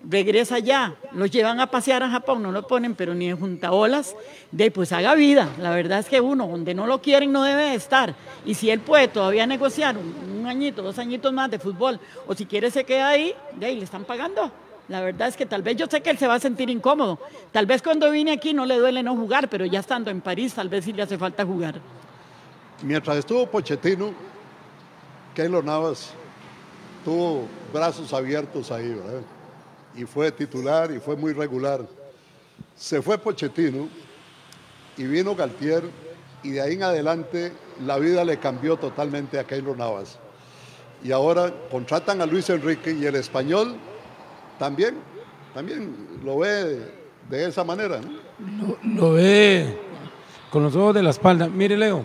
regresa allá, lo llevan a pasear a Japón, no lo ponen pero ni en juntaolas, de pues haga vida. La verdad es que uno, donde no lo quieren, no debe de estar. Y si él puede todavía negociar un, un añito, dos añitos más de fútbol, o si quiere se queda ahí, de ahí le están pagando. La verdad es que tal vez yo sé que él se va a sentir incómodo. Tal vez cuando vine aquí no le duele no jugar, pero ya estando en París tal vez sí le hace falta jugar. Mientras estuvo Pochettino, Keylor Navas tuvo brazos abiertos ahí, ¿verdad? Y fue titular y fue muy regular. Se fue Pochettino y vino Galtier y de ahí en adelante la vida le cambió totalmente a Keylor Navas. Y ahora contratan a Luis Enrique y el español también, también lo ve de, esa manera, ¿no? Lo, lo ve con los ojos de la espalda. Mire, Leo,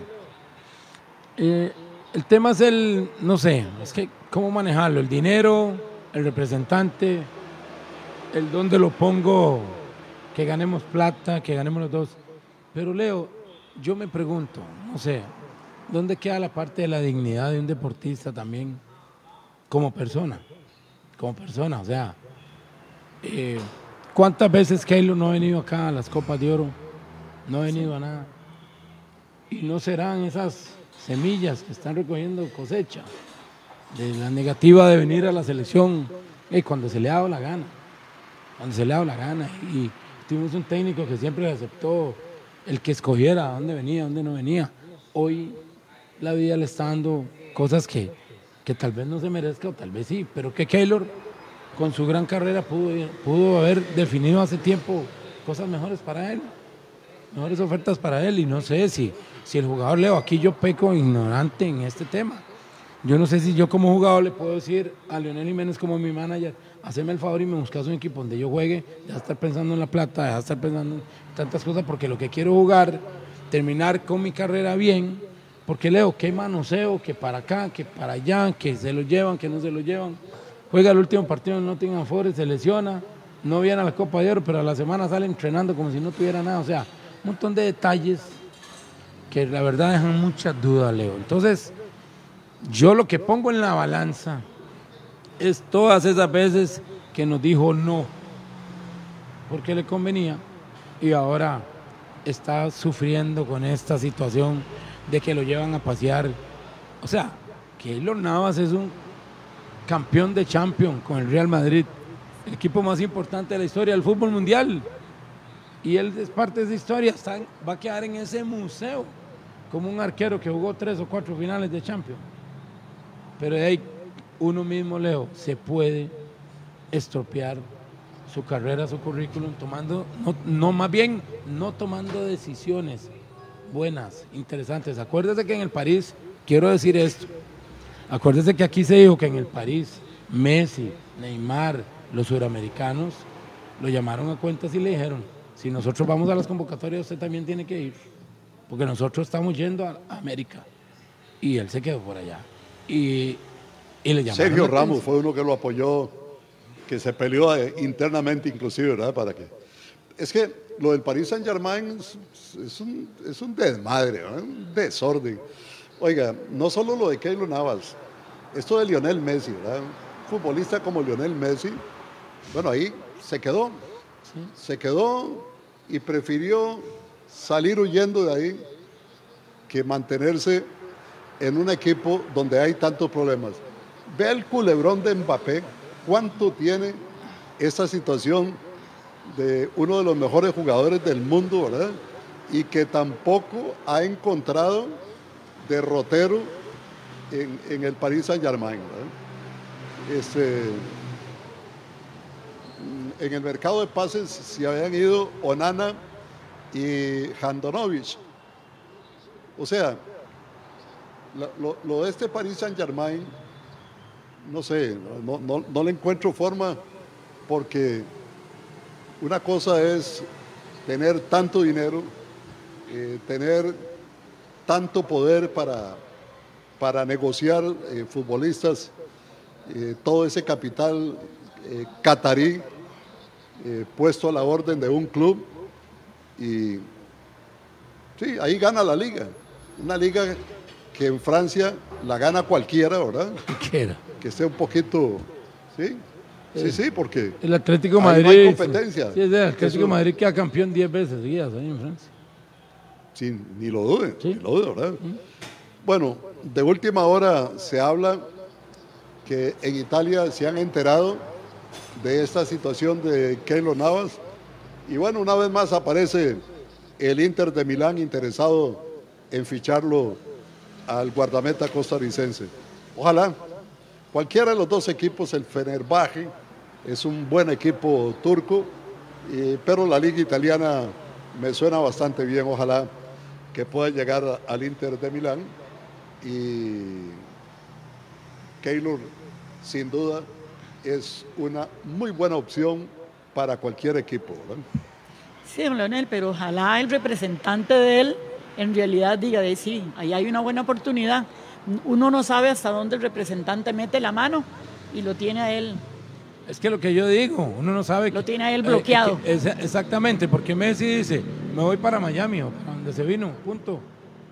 eh, el tema es el, no sé, es que cómo manejarlo, el dinero, el representante, el dónde lo pongo, que ganemos plata, que ganemos los dos. Pero Leo, yo me pregunto, no sé, ¿dónde queda la parte de la dignidad de un deportista también como persona? Como persona, o sea, eh, ¿cuántas veces Keylor no ha venido acá a las Copas de Oro? No ha venido a nada. Y no serán esas semillas que están recogiendo cosecha de la negativa de venir a la selección eh, cuando se le ha dado la gana. Cuando se le ha dado la gana. Y tuvimos un técnico que siempre aceptó el que escogiera dónde venía, dónde no venía. Hoy la vida le está dando cosas que, que tal vez no se merezca o tal vez sí, pero que Keylor con su gran carrera pudo, pudo haber definido hace tiempo cosas mejores para él, mejores ofertas para él y no sé si, si el jugador Leo, aquí yo peco ignorante en este tema. Yo no sé si yo como jugador le puedo decir a Leonel Jiménez como mi manager, haceme el favor y me buscas un equipo donde yo juegue, de estar pensando en la plata, deja de estar pensando en tantas cosas, porque lo que quiero jugar, terminar con mi carrera bien, porque Leo, qué manoseo, que para acá, que para allá, que se lo llevan, que no se lo llevan. Juega el último partido en Nottingham Forest, se lesiona, no viene a la Copa de Oro, pero a la semana sale entrenando como si no tuviera nada. O sea, un montón de detalles que la verdad dejan muchas dudas, Leo. Entonces, yo lo que pongo en la balanza es todas esas veces que nos dijo no, porque le convenía, y ahora está sufriendo con esta situación de que lo llevan a pasear. O sea, Keylor Navas es un campeón de Champions con el Real Madrid, el equipo más importante de la historia del fútbol mundial. Y él es parte de esa historia, está- va a quedar en ese museo como un arquero que jugó tres o cuatro finales de Champions. Pero ahí uno mismo, Leo, se puede estropear su carrera, su currículum, tomando, no, no más bien, no tomando decisiones buenas, interesantes. Acuérdese que en el París, quiero decir esto, acuérdese que aquí se dijo que en el París, Messi, Neymar, los suramericanos, lo llamaron a cuentas y le dijeron, si nosotros vamos a las convocatorias, usted también tiene que ir, porque nosotros estamos yendo a América. Y él se quedó por allá. Y, y le. Sergio Ramos fue uno que lo apoyó, que se peleó eh, internamente inclusive, ¿verdad? Para que... Es que lo del Paris Saint Germain es, es un, es un desmadre, ¿verdad? un desorden. Oiga, no solo lo de Keylor Navas, esto de Lionel Messi, ¿verdad? Un futbolista como Lionel Messi, bueno, ahí se quedó, se quedó y prefirió salir huyendo de ahí que mantenerse en un equipo donde hay tantos problemas. Ve el culebrón de Mbappé, cuánto tiene esta situación de uno de los mejores jugadores del mundo, ¿verdad? Y que tampoco ha encontrado derrotero en, en el Paris Saint Germain. ¿verdad? Este, en el mercado de pases se habían ido Onana y Handanovic. O sea, lo, de este Paris Saint Germain, no sé, no, le encuentro forma porque una cosa es tener tanto dinero, eh, tener tanto poder para, para negociar eh, futbolistas, eh, todo ese capital catarí eh, puesto a la orden de un club y sí, ahí gana la liga. Una liga que en Francia la gana cualquiera, ¿verdad? Cualquiera. Que esté un poquito, sí, sí, sí, porque El Atlético Madrid. no hay competencia. Sí, es el Atlético Madrid queda campeón 10 veces seguidas ahí en Francia. Sí, ni lo dude, ni lo dude, ¿verdad? Bueno, de última hora se habla que en Italia se han enterado de esta situación de Keylor Navas. Y bueno, una vez más aparece el Inter de Milán interesado en ficharlo al guardameta costarricense. Ojalá, cualquiera de los dos equipos, el Fenerbahce es un buen equipo turco, pero la liga italiana me suena bastante bien, ojalá que pueda llegar al Inter de Milán y Keylor sin duda es una muy buena opción para cualquier equipo. ¿verdad? Sí, don Leonel, pero ojalá el representante de él en realidad diga de sí, ahí hay una buena oportunidad. Uno no sabe hasta dónde el representante mete la mano y lo tiene a él. Es que lo que yo digo, uno no sabe. Lo que- tiene a él eh, bloqueado. que- es- exactamente, porque Messi dice: Me voy para Miami o para donde se vino, punto.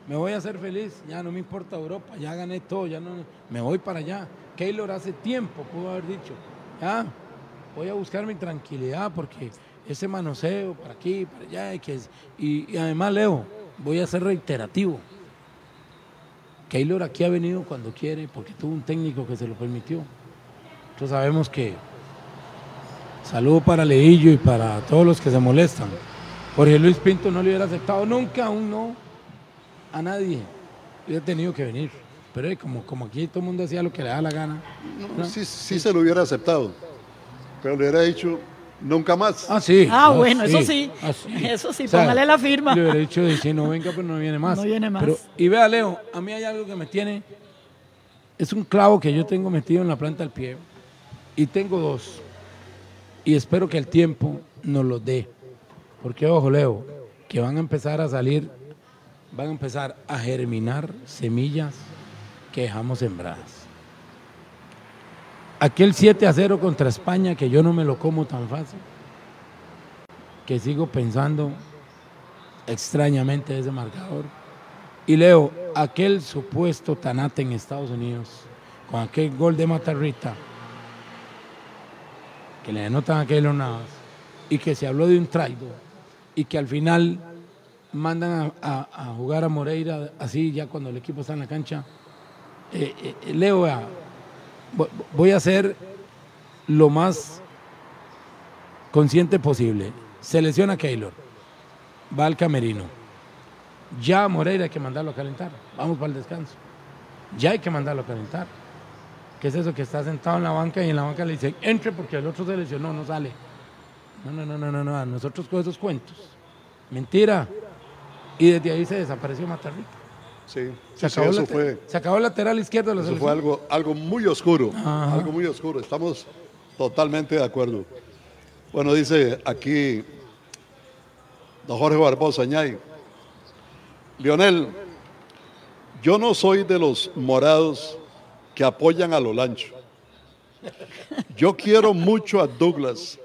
Me voy a ser feliz, ya no me importa Europa, ya gané todo, ya no. Me voy para allá. Keylor hace tiempo pudo haber dicho: Ya, voy a buscar mi tranquilidad porque ese manoseo para aquí, para allá, y, que y, además, Leo, voy a ser reiterativo. Keylor aquí ha venido cuando quiere porque tuvo un técnico que se lo permitió. Nosotros sabemos que Saludo para Leillo y para todos los que se molestan. Jorge Luis Pinto no le hubiera aceptado nunca un no a nadie. Hubiera tenido que venir. Pero eh, como, como aquí todo el mundo hacía lo que le da la gana. No, Sí, sí se lo hubiera aceptado, pero le hubiera dicho nunca más. Ah, sí. Ah, bueno, eso sí. ah, sí. Eso sí, O sea, póngale la firma. Le hubiera dicho, dice, no venga, pero no viene más. No viene más. Pero, y vea, Leo, a mí hay algo que me tiene. Es un clavo que yo tengo metido en la planta del pie. Y tengo dos. Y espero que el tiempo nos los dé. Porque, ojo, Leo, que van a empezar a salir, van a empezar a germinar semillas que dejamos sembradas. Aquel 7 a 0 contra España, que yo no me lo como tan fácil, que sigo pensando extrañamente ese marcador. Y Leo, aquel supuesto tanate en Estados Unidos, con aquel gol de Matarrita, que le denotan a Keylor Navas, y que se habló de un traidor, y que al final mandan a, jugar a Moreira así ya cuando el equipo está en la cancha. Eh, eh, Leo, voy a ser lo más consciente posible. Se Keylor, va al camerino. Ya Moreira hay que mandarlo a calentar. Vamos para el descanso. Ya hay que mandarlo a calentar. ¿Qué es eso que está sentado en la banca y en la banca le dicen, entre porque el otro se lesionó, no sale? No, no, no, no, no, no. Nosotros con esos cuentos. Mentira. Y desde ahí se desapareció Matarrita. Sí, Se, sí, acabó eso fue, se acabó el lateral izquierdo de la eso fue algo, algo muy oscuro, Ajá. algo muy oscuro. Estamos totalmente de acuerdo. Bueno, dice aquí don Jorge Barbosa Ñay. Lionel, yo no soy de los morados que apoyan a Lolancho. Yo quiero mucho a Douglas,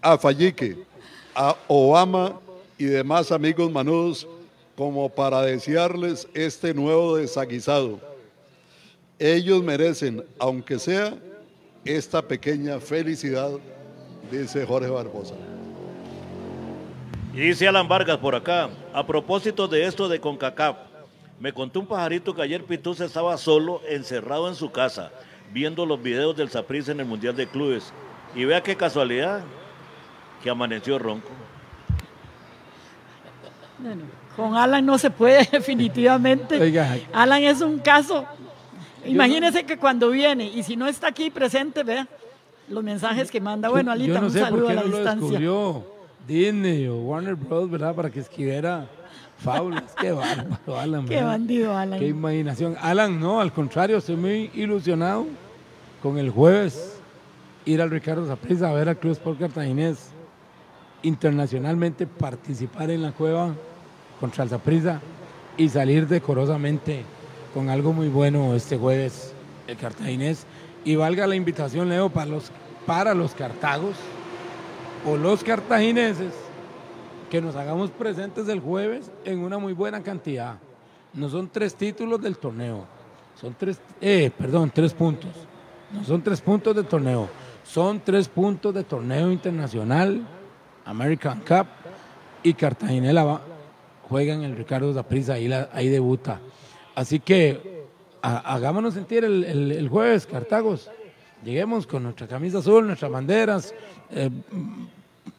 a Fallique, a Obama y demás amigos manudos como para desearles este nuevo desaguisado. Ellos merecen, aunque sea, esta pequeña felicidad, dice Jorge Barbosa. Y dice Alan Vargas por acá, a propósito de esto de CONCACAF, me contó un pajarito que ayer Pituz estaba solo, encerrado en su casa, viendo los videos del Saprissa en el Mundial de Clubes. Y vea qué casualidad, que amaneció ronco. Bueno, con Alan no se puede definitivamente. Oiga. Alan es un caso Imagínese que cuando viene y si no está aquí presente, vea los mensajes que manda. Bueno, Alita, Yo no un sé por saludo qué a la no lo distancia. descubrió Disney o Warner Bros., ¿verdad? Para que escribiera fábulas. Qué bárbaro, Alan. Qué ¿verdad? bandido, Alan. Qué imaginación. Alan, no, al contrario, estoy muy ilusionado con el jueves ir al Ricardo Saprissa a ver al Club Sport Cartaginés internacionalmente participar en la cueva contra el Saprissa y salir decorosamente con algo muy bueno este jueves el Cartaginés. Y valga la invitación, Leo, para los, para los cartagos o los cartagineses que nos hagamos presentes el jueves en una muy buena cantidad. No son tres títulos del torneo, son tres, eh, perdón, tres puntos. No son tres puntos de torneo, son tres puntos de torneo internacional, American Cup y Cartaginela va, juega en el Ricardo Zaprisa, ahí, ahí debuta. Así que ha- hagámonos sentir el, el- el jueves, Cartagos. Lleguemos con nuestra camisa azul, nuestras banderas. eh,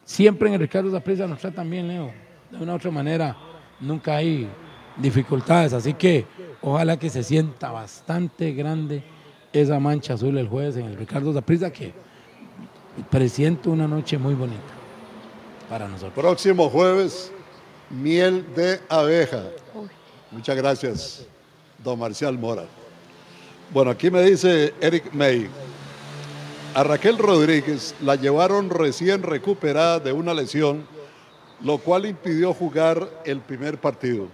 siempre en el Ricardo Zaprisa nos tratan bien, Leo. De una u otra manera, nunca hay dificultades. Así que ojalá que se sienta bastante grande esa mancha azul el jueves en el Ricardo Zaprisa, que presiento una noche muy bonita para nosotros. Próximo jueves, miel de abeja. Muchas gracias, don Marcial Mora. Bueno, aquí me dice Eric May. A Raquel Rodríguez la llevaron recién recuperada de una lesión, lo cual impidió jugar el primer partido.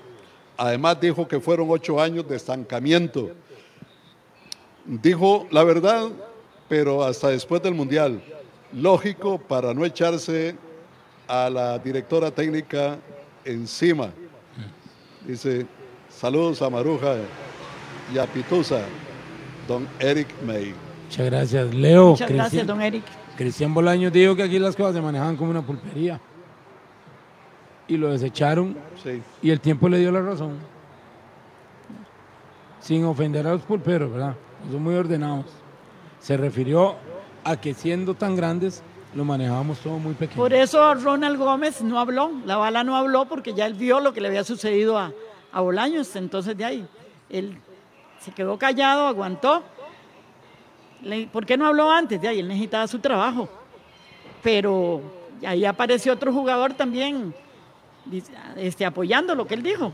Además dijo que fueron ocho años de estancamiento. Dijo la verdad, pero hasta después del Mundial. Lógico para no echarse a la directora técnica encima. Dice, saludos a Maruja y a Pitusa, don Eric May. Muchas gracias, Leo. Muchas gracias, don Eric. Cristian Bolaños dijo que aquí las cosas se manejaban como una pulpería. Y lo desecharon Sí. y el tiempo le dio la razón. Sin ofender a los pulperos, ¿verdad? Son muy ordenados. Se refirió a que siendo tan grandes lo manejábamos todo muy pequeño. Por eso Ronald Gómez no habló, la bala no habló porque ya él vio lo que le había sucedido a, a Bolaños. Entonces de ahí, él se quedó callado, aguantó. ¿Por qué no habló antes? De ahí, él necesitaba su trabajo. Pero ahí apareció otro jugador también este, apoyando lo que él dijo.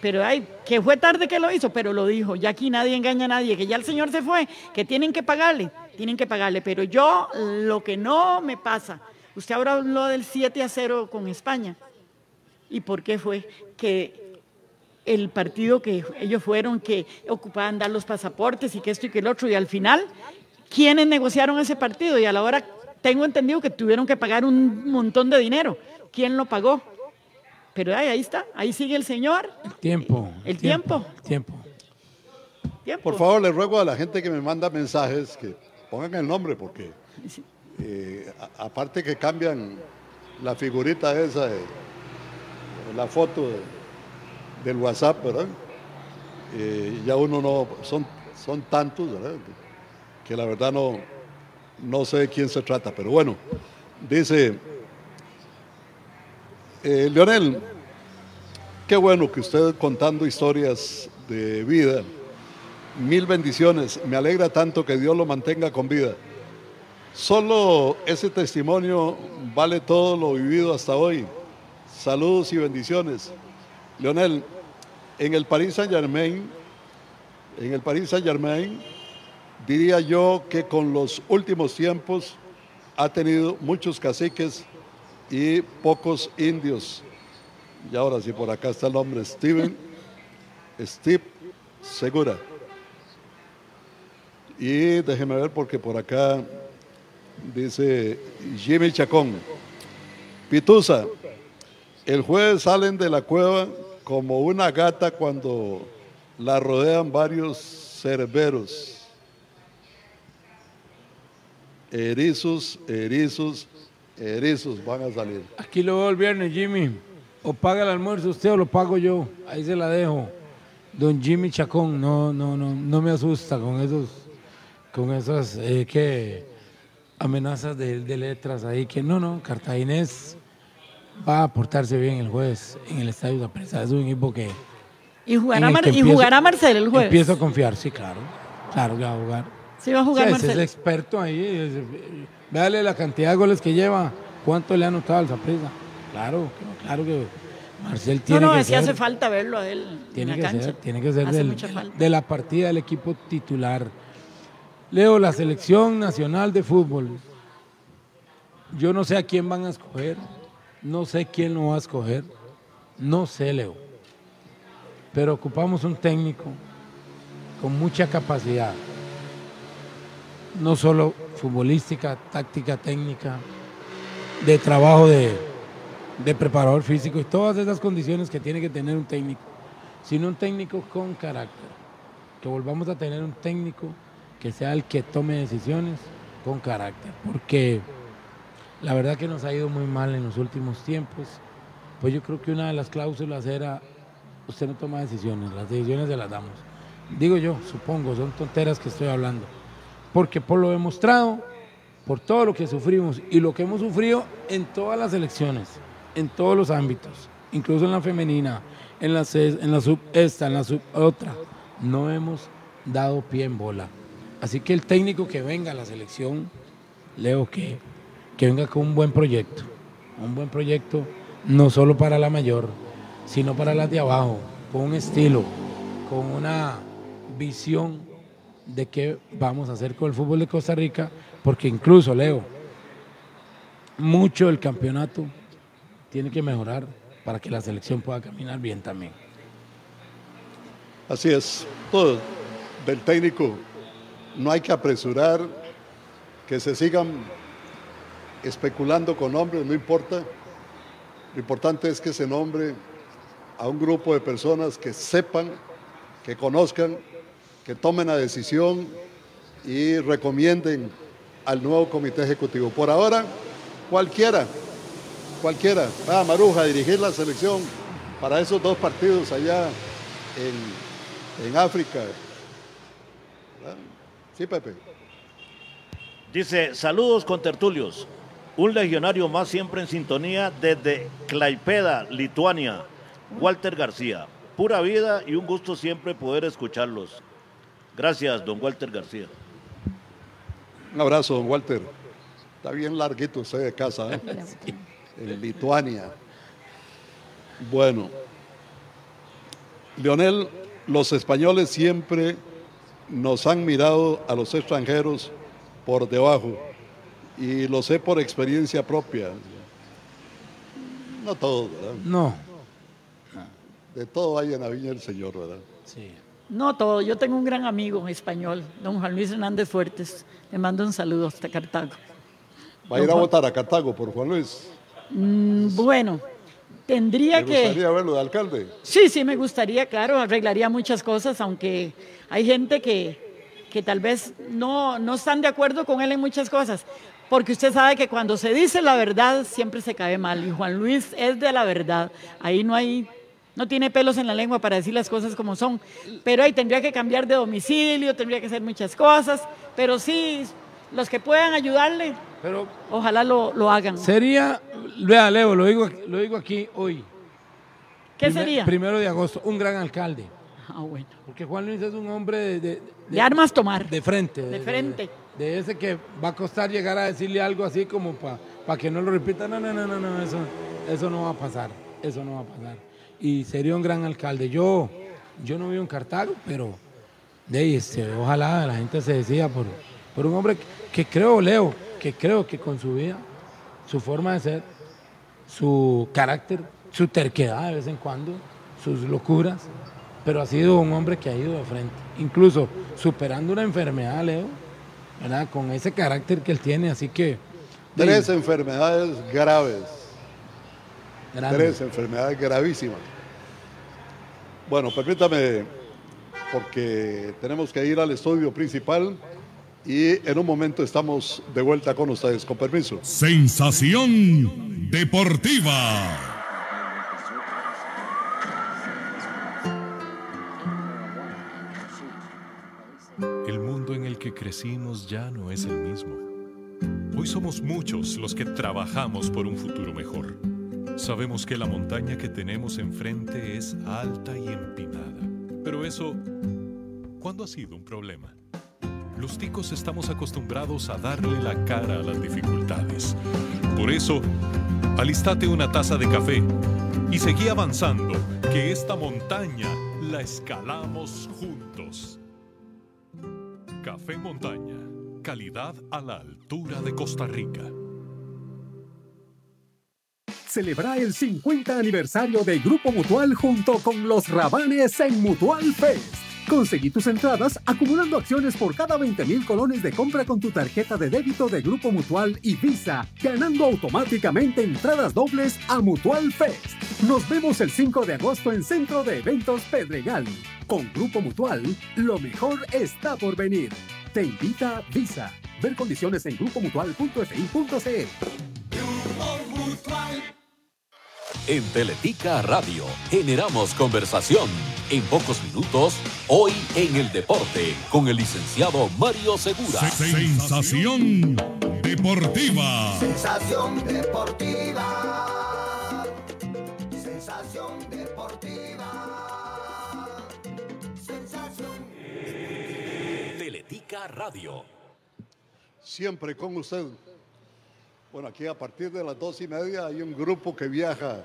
Pero ay, que fue tarde que lo hizo, pero lo dijo. Ya aquí nadie engaña a nadie, que ya el señor se fue, que tienen que pagarle, tienen que pagarle. Pero yo lo que no me pasa, usted ahora habló del 7 a 0 con España. ¿Y por qué fue? Que el partido que ellos fueron, que ocupaban dar los pasaportes y que esto y que el otro, y al final, ¿quiénes negociaron ese partido? Y a la hora tengo entendido que tuvieron que pagar un montón de dinero. ¿Quién lo pagó? Pero ay, ahí está, ahí sigue el señor. Tiempo. El tiempo. el tiempo. Tiempo. Por favor, le ruego a la gente que me manda mensajes que pongan el nombre porque eh, a- aparte que cambian la figurita esa, la foto de- del WhatsApp, ¿verdad? Eh, ya uno no, son, son tantos, ¿verdad? Que la verdad no, no sé de quién se trata, pero bueno, dice, eh, Leonel, qué bueno que usted contando historias de vida, mil bendiciones, me alegra tanto que Dios lo mantenga con vida. Solo ese testimonio vale todo lo vivido hasta hoy. Saludos y bendiciones. Leonel, en el Paris Saint Germain, en el Paris Saint Germain, diría yo que con los últimos tiempos ha tenido muchos caciques y pocos indios. Y ahora sí, por acá está el nombre, Steven, Steve Segura. Y déjeme ver porque por acá dice Jimmy Chacón. Pitusa, el jueves salen de la cueva como una gata cuando la rodean varios cerberos. Erizos, erizos, erizos van a salir. Aquí lo veo el viernes, Jimmy. O paga el almuerzo usted o lo pago yo. Ahí se la dejo. Don Jimmy Chacón, no, no, no, no me asusta con esos, con esas eh, que amenazas de, de letras ahí que no, no, Cartaginés va a portarse bien el jueves en el Estadio de Presa. Es un equipo que Y jugará, el Mar- y jugará Marcel el jueves. empiezo a confiar, sí, claro. Claro que va a jugar. Sí va a jugar Sí, ese es Marcelo. experto ahí. véale la cantidad de goles que lleva. ¿Cuánto le ha anotado al Zaprisa? Claro, claro que Marcel No, tiene no, que es ser. hace falta verlo a él Tiene en que cancha. ser, tiene que ser del- de la partida del equipo titular. Leo, la selección nacional de fútbol. Yo no sé a quién van a escoger, no sé quién lo va a escoger, no sé, Leo. Pero ocupamos un técnico con mucha capacidad, no solo futbolística, táctica, técnica, de trabajo de, de preparador físico y todas esas condiciones que tiene que tener un técnico, sino un técnico con carácter. Que volvamos a tener un técnico que sea el que tome decisiones con carácter, porque la verdad que nos ha ido muy mal en los últimos tiempos. Pues yo creo que una de las cláusulas era, usted no toma decisiones, las decisiones se las damos. Digo yo, supongo, son tonteras que estoy hablando. Porque por lo demostrado, por todo lo que sufrimos y lo que hemos sufrido en todas las elecciones, en todos los ámbitos, incluso en la femenina, en la, en la sub esta, en la sub otra, no hemos dado pie en bola. Así que el técnico que venga a la selección, leo que, que venga con un buen proyecto, un buen proyecto no solo para la mayor, sino para las de abajo, con un estilo, con una visión de qué vamos a hacer con el fútbol de Costa Rica, porque incluso, Leo, mucho del campeonato tiene que mejorar para que la selección pueda caminar bien también. Así es, todo del técnico. No hay que apresurar que se sigan especulando con nombres, no importa. Lo importante es que se nombre a un grupo de personas que sepan, que conozcan, que tomen la decisión y recomienden al nuevo comité ejecutivo. Por ahora, cualquiera, cualquiera. Ah, Maruja, dirigir la selección para esos dos partidos allá en, en África. Sí, Pepe. Dice, saludos con tertulios. Un legionario más siempre en sintonía desde Klaipeda, Lituania. Walter García. Pura vida y un gusto siempre poder escucharlos. Gracias, don Walter García. Un abrazo, don Walter. Está bien larguito usted de casa, ¿eh? En Lituania. Bueno, Leonel, los españoles siempre nos han mirado a los extranjeros por debajo y lo sé por experiencia propia. No todos, ¿verdad? No, De todo hay en la viña del Señor, ¿verdad? sí. No todo, yo tengo un gran amigo español, don Juan Luis Hernández Fuertes. Le mando un saludo hasta Cartago. Va a ir a votar a Cartago por Juan Luis. Mm, Bueno, tendría Me que... gustaría verlo de alcalde. Sí, sí, me gustaría, claro, arreglaría muchas cosas, aunque hay gente que, que tal vez no, no están de acuerdo con él en muchas cosas, porque usted sabe que cuando se dice la verdad siempre se cae mal, y Juan Luis es de la verdad, ahí no hay, no tiene pelos en la lengua para decir las cosas como son, pero ahí tendría que cambiar de domicilio, tendría que hacer muchas cosas, pero sí, los que puedan ayudarle, Pero ojalá lo, lo hagan. sería, vea, Leo, lo digo, lo digo aquí hoy. ¿Qué Primer- sería? Primero de agosto, un gran alcalde. Ah, bueno. Porque Juan Luis es un hombre de, de- De armas tomar. de frente. De frente. De, de ese que va a costar llegar a decirle algo así como para que no lo repita. No, no, no, no, no, eso, eso no va a pasar. Eso no va a pasar. Y sería un gran alcalde. Yo, yo no vivo en Cartago, pero de ahí, este, ojalá la gente se decida por, por un hombre que, que creo, Leo, que creo que con su vida, su forma de ser, su carácter, su terquedad de vez en cuando, sus locuras, pero ha sido un hombre que ha ido de frente, incluso superando una enfermedad, Leo, ¿verdad? Con ese carácter que él tiene, así que... Tres enfermedades graves. grande. Tres enfermedades gravísimas. Bueno, permítame, porque tenemos que ir al estudio principal y en un momento estamos de vuelta con ustedes, con permiso. Sensación deportiva. El mundo en el que crecimos ya no es el mismo. Hoy somos muchos los que trabajamos por un futuro mejor. Sabemos que la montaña que tenemos enfrente es alta y empinada. Pero eso, ¿cuándo ha sido un problema? Los ticos estamos acostumbrados a darle la cara a las dificultades. Por eso, alistate una taza de café y seguí avanzando, que esta montaña la escalamos juntos. Café Montaña, calidad a la altura de Costa Rica. Celebra el 50 aniversario de Grupo Mutual junto con los Rabanes en Mutual Fest. Conseguí tus entradas acumulando acciones por cada 20 mil colones de compra con tu tarjeta de débito de Grupo Mutual y Visa, ganando automáticamente entradas dobles a Mutual Fest. Nos vemos el 5 de agosto en Centro de Eventos Pedregal. Con Grupo Mutual, lo mejor está por venir. Te invita Visa. Ver condiciones en grupomutual.fi.ce. En Teletica Radio generamos conversación. En pocos minutos, hoy en el deporte, con el licenciado Mario Segura. Sensación deportiva. Sensación deportiva. Sensación deportiva. Sensación. Teletica Radio. Siempre con usted. Bueno, aquí a partir de las dos y media hay un grupo que viaja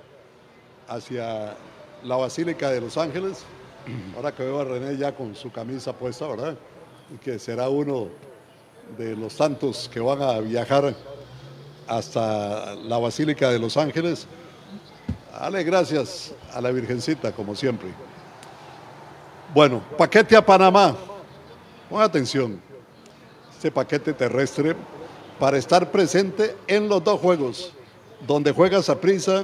hacia la Basílica de Los Ángeles. Ahora que veo a René ya con su camisa puesta, ¿verdad? Y que será uno de los tantos que van a viajar hasta la Basílica de Los Ángeles. Dale gracias a la Virgencita, como siempre. Bueno, paquete a Panamá. Pon atención. Este paquete terrestre para estar presente en los dos juegos, donde juega Saprissa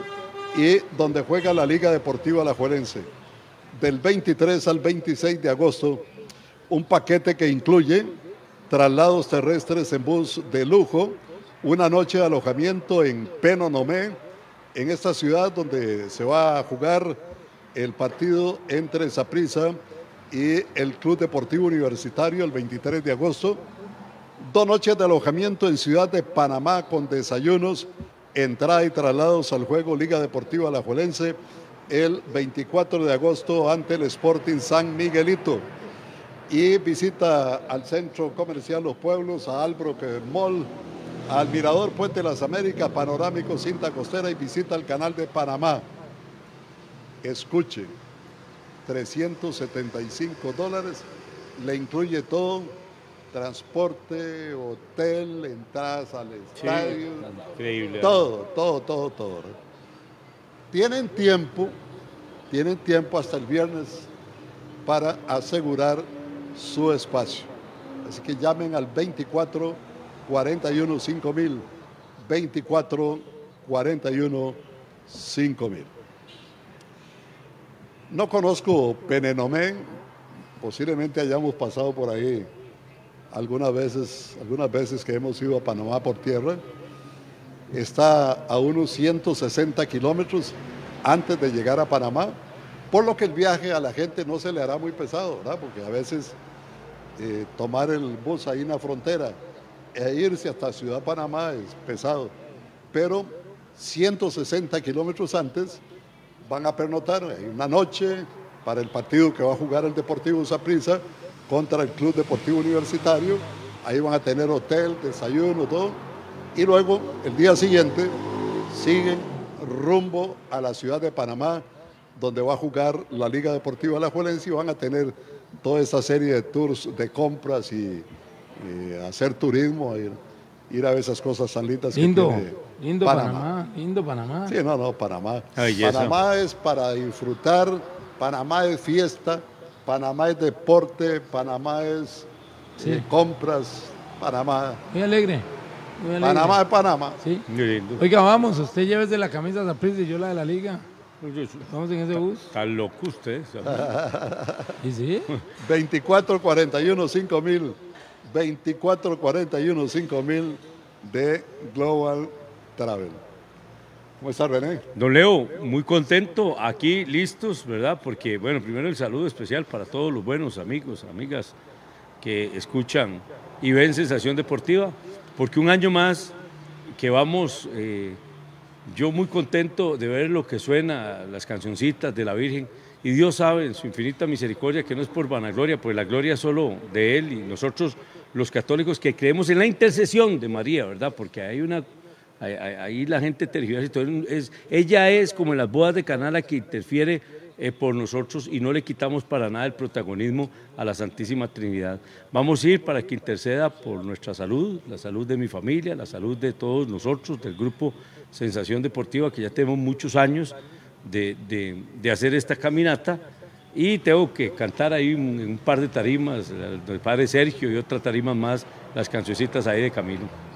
y donde juega la Liga Deportiva Alajuelense. Del 23 al 26 de agosto, un paquete que incluye traslados terrestres en bus de lujo, una noche de alojamiento en Penonomé, en esta ciudad donde se va a jugar el partido entre Saprissa y el Club Deportivo Universitario el 23 de agosto. Dos noches de alojamiento en Ciudad de Panamá con desayunos, entrada y traslados al juego Liga Deportiva Alajuelense el 24 de agosto ante el Sporting San Miguelito. Y visita al Centro Comercial Los Pueblos, a Albrook Mall, al Mirador Puente de las Américas, Panorámico Cinta Costera y visita al Canal de Panamá. Escuche, 375 dólares, le incluye todo, transporte, hotel, entradas al estadio, increíble. todo, todo, todo, todo. ¿no? Tienen tiempo, tienen tiempo hasta el viernes para asegurar su espacio. Así que llamen al 24 41 5000, 24 41 5000. No conozco Penenomé, posiblemente hayamos pasado por ahí algunas veces, algunas veces que hemos ido a Panamá por tierra. Está a unos 160 kilómetros antes de llegar a Panamá, por lo que el viaje a la gente no se le hará muy pesado. Porque a veces eh, tomar el bus ahí en la frontera e irse hasta Ciudad Panamá es pesado. Pero 160 kilómetros antes van a pernotar hay una noche para el partido que va a jugar el Deportivo Saprissa contra el Club Deportivo Universitario. Ahí van a tener hotel, desayuno, todo. Y luego, el día siguiente, siguen rumbo a la ciudad de Panamá, donde va a jugar la Liga Deportiva Alajuelense y van a tener toda esa serie de tours de compras y, y hacer turismo, ir, ir a ver esas cosas tan lindas que Lindo, tiene lindo Panamá, lindo Panamá. Sí, no, no, Panamá. Ay, eso. Panamá es para disfrutar, Panamá es fiesta, Panamá es deporte, Panamá es Sí. eh, compras, Panamá. Muy alegre. muy alegre. Panamá es Panamá. Sí. Muy lindo. Oiga, vamos, usted llévese la camisa de Saprissa y yo la de la liga. Vamos en ese bus. Está loco usted. ¿Y sí? 24 41 5000 24 41 5000 de Global Travel. ¿Cómo está René? Don Leo, muy contento, aquí listos, ¿verdad? Porque, bueno, primero el saludo especial para todos los buenos amigos, amigas que escuchan y ven Sensación Deportiva, porque un año más que vamos eh, yo muy contento de ver lo que suena, las cancioncitas de la Virgen. Y Dios sabe en su infinita misericordia que no es por vanagloria, pues la gloria es solo de Él y nosotros los católicos que creemos en la intercesión de María, ¿verdad? Porque hay una Ahí, la gente tergiversa. Es, ella es como en las bodas de Canal que interfiere eh, por nosotros y no le quitamos para nada el protagonismo a la Santísima Trinidad. Vamos a ir para que interceda por nuestra salud, la salud de mi familia, la salud de todos nosotros, del grupo Sensación Deportiva, que ya tenemos muchos años de, de, hacer esta caminata. Y tengo que cantar ahí un, un par de tarimas, el padre Sergio y otra tarima más, las cancioncitas ahí de camino.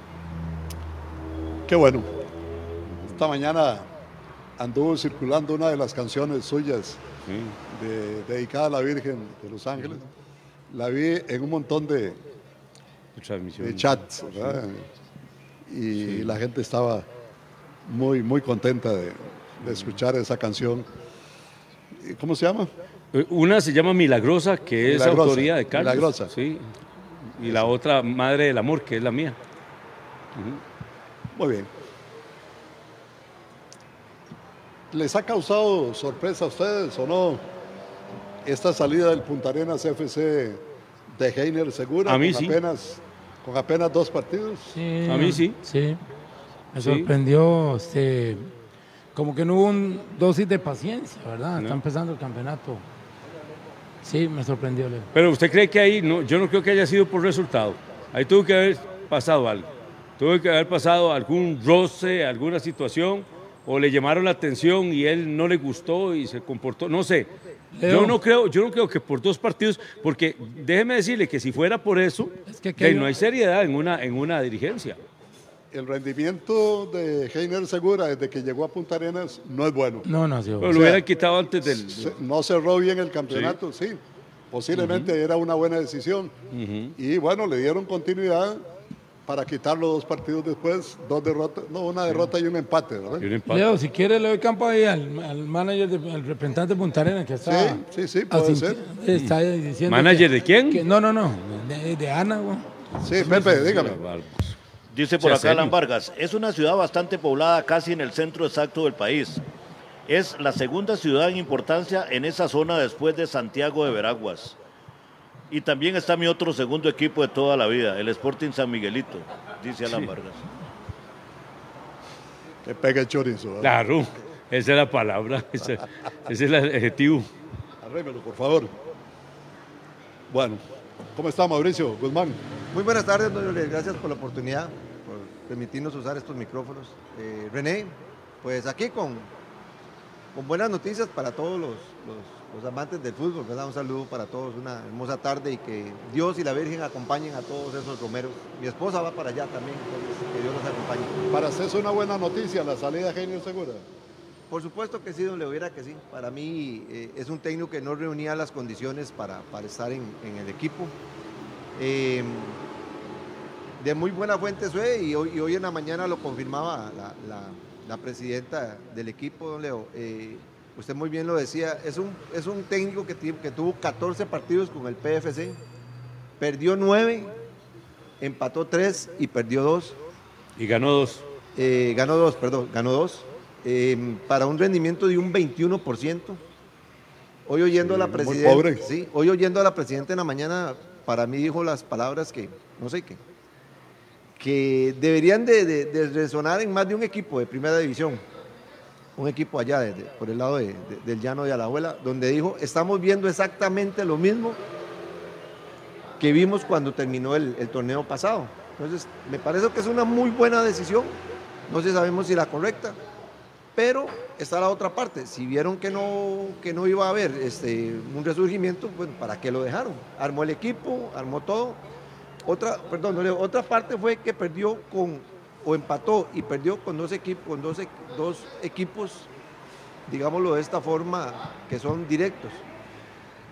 Qué bueno. Esta mañana anduvo circulando una de las canciones suyas dedicada a la Virgen de Los Ángeles. La vi en un montón de, de chats y la gente estaba muy, muy contenta de, escuchar esa canción. ¿Cómo se llama? Una se llama Milagrosa, que es autoría de Carlos. Milagrosa. Sí. Y la otra, Madre del Amor, que es la mía. Muy bien. ¿Les ha causado sorpresa a ustedes o no esta salida del Punta Arenas FC de Heiner Segura? A mí con sí. Apenas, con apenas dos partidos. Sí, a mí sí. Sí. Me sorprendió, este, como que no hubo un dosis de paciencia, ¿verdad? Está empezando el campeonato. Sí, me sorprendió. Leo. Pero usted cree que ahí, no, yo no creo que haya sido por resultado. Ahí tuvo que haber pasado algo. Tuvo que haber pasado algún roce, alguna situación, o le llamaron la atención y él no le gustó y se comportó, no sé. Yo no, creo, yo no creo que por dos partidos, porque déjeme decirle que si fuera por eso, que, no hay seriedad en una, en una dirigencia. El rendimiento de Heiner Segura desde que llegó a Punta Arenas no es bueno. No, no, sí. Pero lo hubieran quitado antes del... no cerró bien el campeonato, sí. Posiblemente era una buena decisión. Y bueno, le dieron continuidad para quitarlo dos partidos después, dos derrotas, no, una derrota y un empate, ¿verdad? Leo, si quiere le doy campo ahí al, manager, al representante de Punta Arenas que está... Sí, sí, sí, puede ser. Está diciendo ¿Manager de quién? no, no, no, de, de Ana, güey. Sí, Pepe, dígame. Dice por acá Alan Vargas, es una ciudad bastante poblada casi en el centro exacto del país. Es la segunda ciudad en importancia en esa zona después de Santiago de Veraguas. Y también está mi otro segundo equipo de toda la vida, el Sporting San Miguelito, dice Alan Vargas. Que pegue el chorizo. Claro, esa es la palabra, ese, es el adjetivo. Arrémelo, por favor. Bueno, ¿cómo está Mauricio Guzmán? Muy buenas tardes, don Gracias por la oportunidad, por permitirnos usar estos micrófonos. Eh, René, pues aquí con, con buenas noticias para todos los los amantes del fútbol, ¿verdad? Un saludo para todos, una hermosa tarde y que Dios y la Virgen acompañen a todos esos romeros. Mi esposa va para allá también, entonces que Dios los acompañe. Para es una buena noticia la salida de Genio Segura. Por supuesto que sí, don Leovera, que sí. Para mí eh, es un técnico que no reunía las condiciones para, para estar en, el equipo. Em, de muy buena fuente fue y hoy, hoy en la mañana lo confirmaba la, la, presidenta del equipo, don Leo. Eh, usted muy bien lo decía, es un, es un técnico que, que tuvo 14 partidos con el PFC, perdió 9, empató 3 y perdió 2. Y ganó 2. Eh, ganó 2, perdón, ganó 2. Eh, para un rendimiento de un 21%. Hoy oyendo a la presidenta, sí, hoy oyendo a la presidenta en la mañana, para mí dijo las palabras que, no sé qué, que deberían de resonar en más de un equipo de primera división un equipo allá por el lado del llano de Alajuela, donde dijo, estamos viendo exactamente lo mismo que vimos cuando terminó el, torneo pasado. Entonces, me parece que es una muy buena decisión, no sé sabemos si la correcta, pero está la otra parte, si vieron que no, que no iba a haber este, un resurgimiento, pues ¿para qué lo dejaron? Armó el equipo, armó todo. Otra, perdón, otra parte fue que perdió con o empató y perdió con dos equipos, con dos, dos equipos, digámoslo de esta forma, que son directos.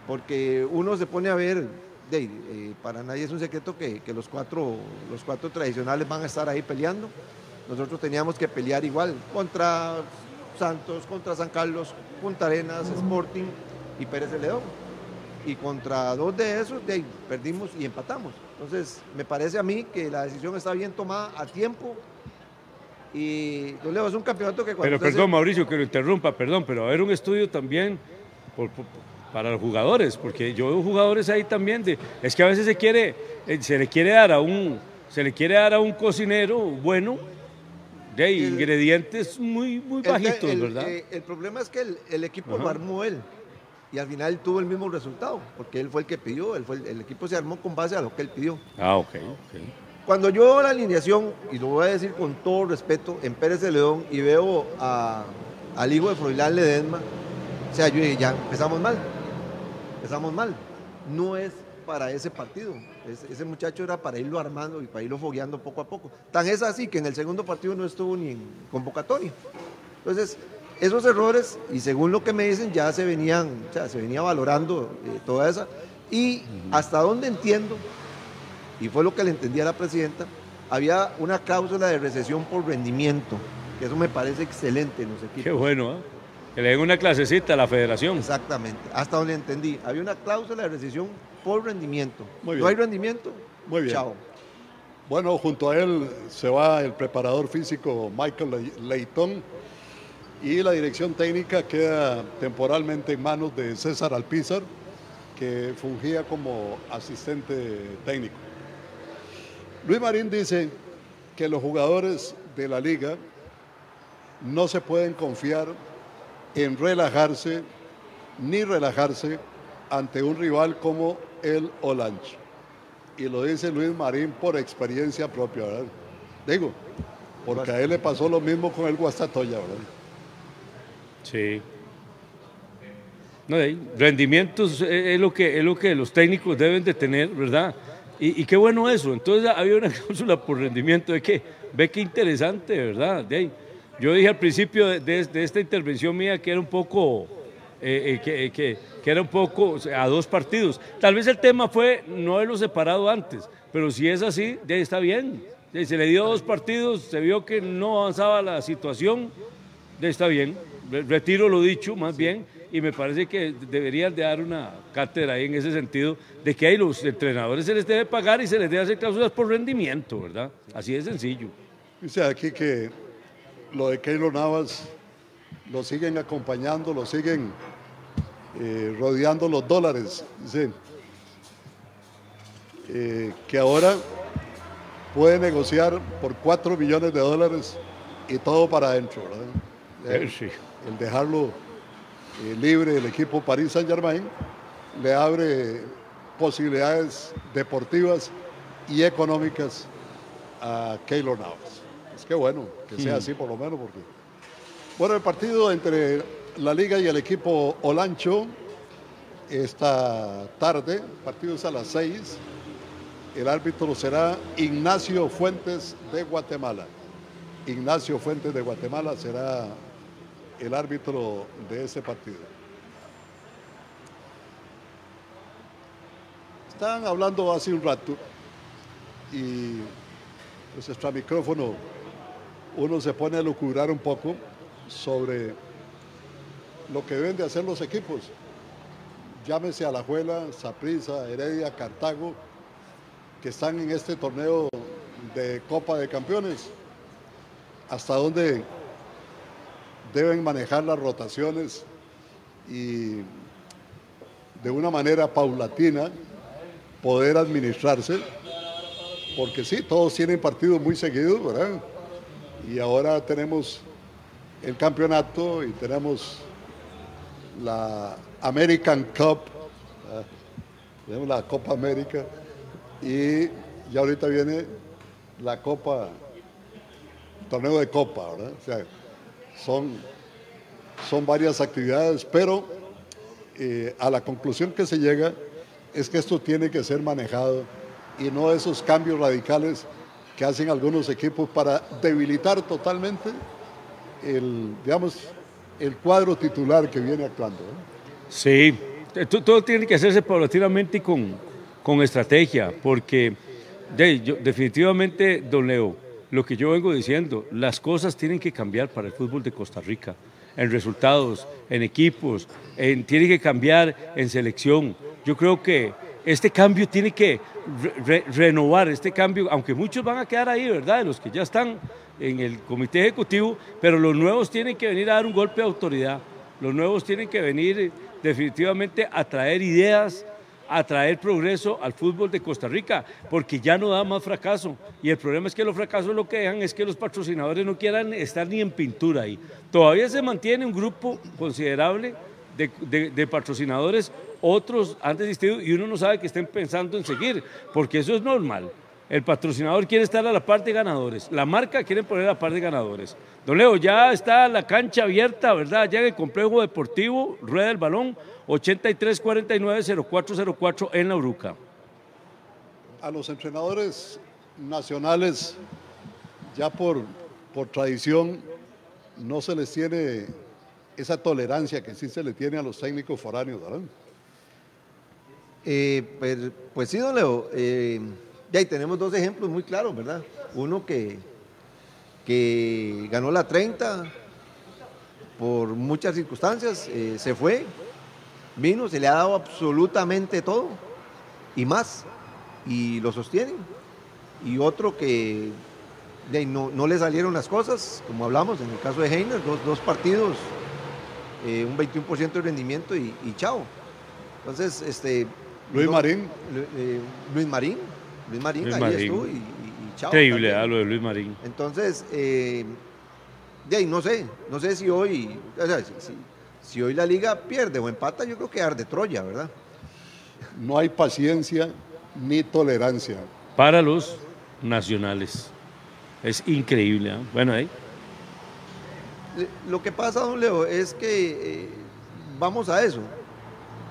Porque uno se pone a ver, eh, para nadie es un secreto que, los, cuatro, los cuatro tradicionales van a estar ahí peleando. Nosotros teníamos que pelear igual contra Santos, contra San Carlos, Punta Arenas, Sporting y Pérez de León. Y contra dos de esos de, perdimos y empatamos. Entonces, me parece a mí que la decisión está bien tomada a tiempo Y don Leo, es un campeonato que cuando Pero perdón, Mauricio, que lo interrumpa, perdón, pero va a haber un estudio también por- por- para los jugadores, porque yo veo jugadores ahí también de, es que a veces se quiere, eh, se le quiere dar a un, se le quiere dar a un cocinero bueno de ingredientes muy, muy El te- bajitos, el, ¿verdad? eh, el problema es que el, el equipo Ajá. lo armó él. Y al final tuvo el mismo resultado, porque él fue el que pidió, él fue el, el equipo se armó con base a lo que él pidió. Ah, ok, ok. Cuando yo veo la alineación, y lo voy a decir con todo respeto, en Pérez de León, y veo a- al hijo de Froilán Ledesma, o sea, yo dije, ya empezamos mal, empezamos mal. No es para ese partido, es- ese muchacho era para irlo armando y para irlo fogueando poco a poco. Tan es así que en el segundo partido no estuvo ni en convocatoria. Entonces, esos errores, y según lo que me dicen, ya se venían, o sea, se venía valorando eh, toda esa. Y hasta donde entiendo, y fue lo que le entendí a la presidenta, había una cláusula de recesión por rendimiento, que eso me parece excelente en los equipos. Qué bueno, ¿ah? Que le den una clasecita a la federación. Exactamente, hasta donde entendí. Había una cláusula de recesión por rendimiento. Muy No bien. hay rendimiento, Muy bien. chao. Bueno, junto a él se va el preparador físico Michael Le- Leighton y la dirección técnica queda temporalmente en manos de César Alpizar, que fungía como asistente técnico. Luis Marín dice que los jugadores de la liga no se pueden confiar en relajarse ni relajarse ante un rival como el Olancho y lo dice Luis Marín por experiencia propia, ¿verdad? Digo, porque a él le pasó lo mismo con el Guastatoya, ¿verdad? Sí. No, de ahí, rendimientos es, es lo que, es lo que los técnicos deben de tener, ¿verdad? Y, qué bueno eso. Entonces había una cláusula por rendimiento. De que, ve qué interesante, ¿verdad? De ahí, yo dije al principio de, de- esta intervención mía que era un poco, eh, eh, que, que- era un poco o sea, a dos partidos. Tal vez el tema fue no haberlo separado antes, pero si es así, ahí está bien. Se le dio dos partidos, se vio que no avanzaba la situación, ahí está bien. Re- Retiro lo dicho, más bien, y me parece que deberían de dar una cátedra ahí en ese sentido, de que a los entrenadores se les debe pagar y se les debe hacer cláusulas por rendimiento, ¿verdad? Así de sencillo. Dice aquí que lo de Keylor Navas lo siguen acompañando, lo siguen eh, rodeando los dólares. Dice eh, que ahora puede negociar por 4 millones de dólares y todo para adentro. ¿verdad? Eh, sí. El dejarlo eh, libre el equipo París Saint Germain le abre posibilidades deportivas y económicas a Keylor Navas. Es que bueno, que sea Mm. así por lo menos, porque... Bueno, el partido entre la Liga y el equipo Olancho esta tarde, el partido es a las 6. El árbitro será Ignacio Fuentes de Guatemala. Ignacio Fuentes de Guatemala será el árbitro de ese partido. Estaban hablando hace un rato y pues extra micrófono uno se pone a lucurar un poco sobre lo que deben de hacer los equipos. Llámese Alajuela, Saprissa, Heredia, Cartago, que están en este torneo de Copa de Campeones. Hasta dónde deben manejar las rotaciones y de una manera paulatina poder administrarse, porque sí, todos tienen partidos muy seguidos, ¿verdad? Y ahora tenemos el campeonato y tenemos la American Cup, tenemos la Copa América y ya ahorita viene la Copa, torneo de Copa, ¿verdad? O sea, son, son varias actividades, pero eh, a la conclusión que se llega es que esto tiene que ser manejado y no esos cambios radicales que hacen algunos equipos para debilitar totalmente el, digamos, el cuadro titular que viene actuando. Sí, eh, to- todo tiene que hacerse paulatinamente y con, con estrategia, porque definitivamente, don Leo, lo que yo vengo diciendo, las cosas tienen que cambiar para el fútbol de Costa Rica, en resultados, en equipos, en, tiene que cambiar en selección. Yo creo que este cambio tiene que renovar, este cambio, aunque muchos van a quedar ahí, ¿verdad? De los que ya están en el comité ejecutivo, pero los nuevos tienen que venir a dar un golpe de autoridad, los nuevos tienen que venir definitivamente a traer ideas, a traer progreso al fútbol de Costa Rica, porque ya no da más fracaso. Y el problema es que los fracasos lo que dejan es que los patrocinadores no quieran estar ni en pintura ahí. Todavía se mantiene un grupo considerable de, patrocinadores, otros han desistido y uno no sabe que estén pensando en seguir, porque eso es normal. El patrocinador quiere estar a la parte de ganadores, la marca quiere poner a la parte de ganadores. Don Leo, ya está la cancha abierta, ¿verdad? Ya en el complejo deportivo, rueda el balón, 8349-0404 en la Uruca. A los entrenadores nacionales, ya por, por tradición, no se les tiene esa tolerancia que sí se le tiene a los técnicos foráneos, ¿verdad? Eh, pues, pues, sí, don Leo. Eh, ya ahí tenemos dos ejemplos muy claros, ¿verdad? Uno que, que ganó la 30 por muchas circunstancias, eh, se fue, vino, se le ha dado absolutamente todo y más, y lo sostienen. Y otro que no, le salieron las cosas, como hablamos en el caso de Heiner, dos, partidos, eh, un 21% de rendimiento y, chao. Entonces, este... Luis Marín. Eh, Luis Marín, Luis Marín, ahí estuvo y, chao. Increíble, lo de Luis Marín. Entonces, eh, de ahí no sé, no sé si hoy, si hoy la liga pierde o empata, yo creo que arde Troya, ¿verdad? No hay paciencia ni tolerancia. Para los nacionales. Es increíble. ¿eh? Bueno, ahí. Lo que pasa, don Leo, es que eh, vamos a eso.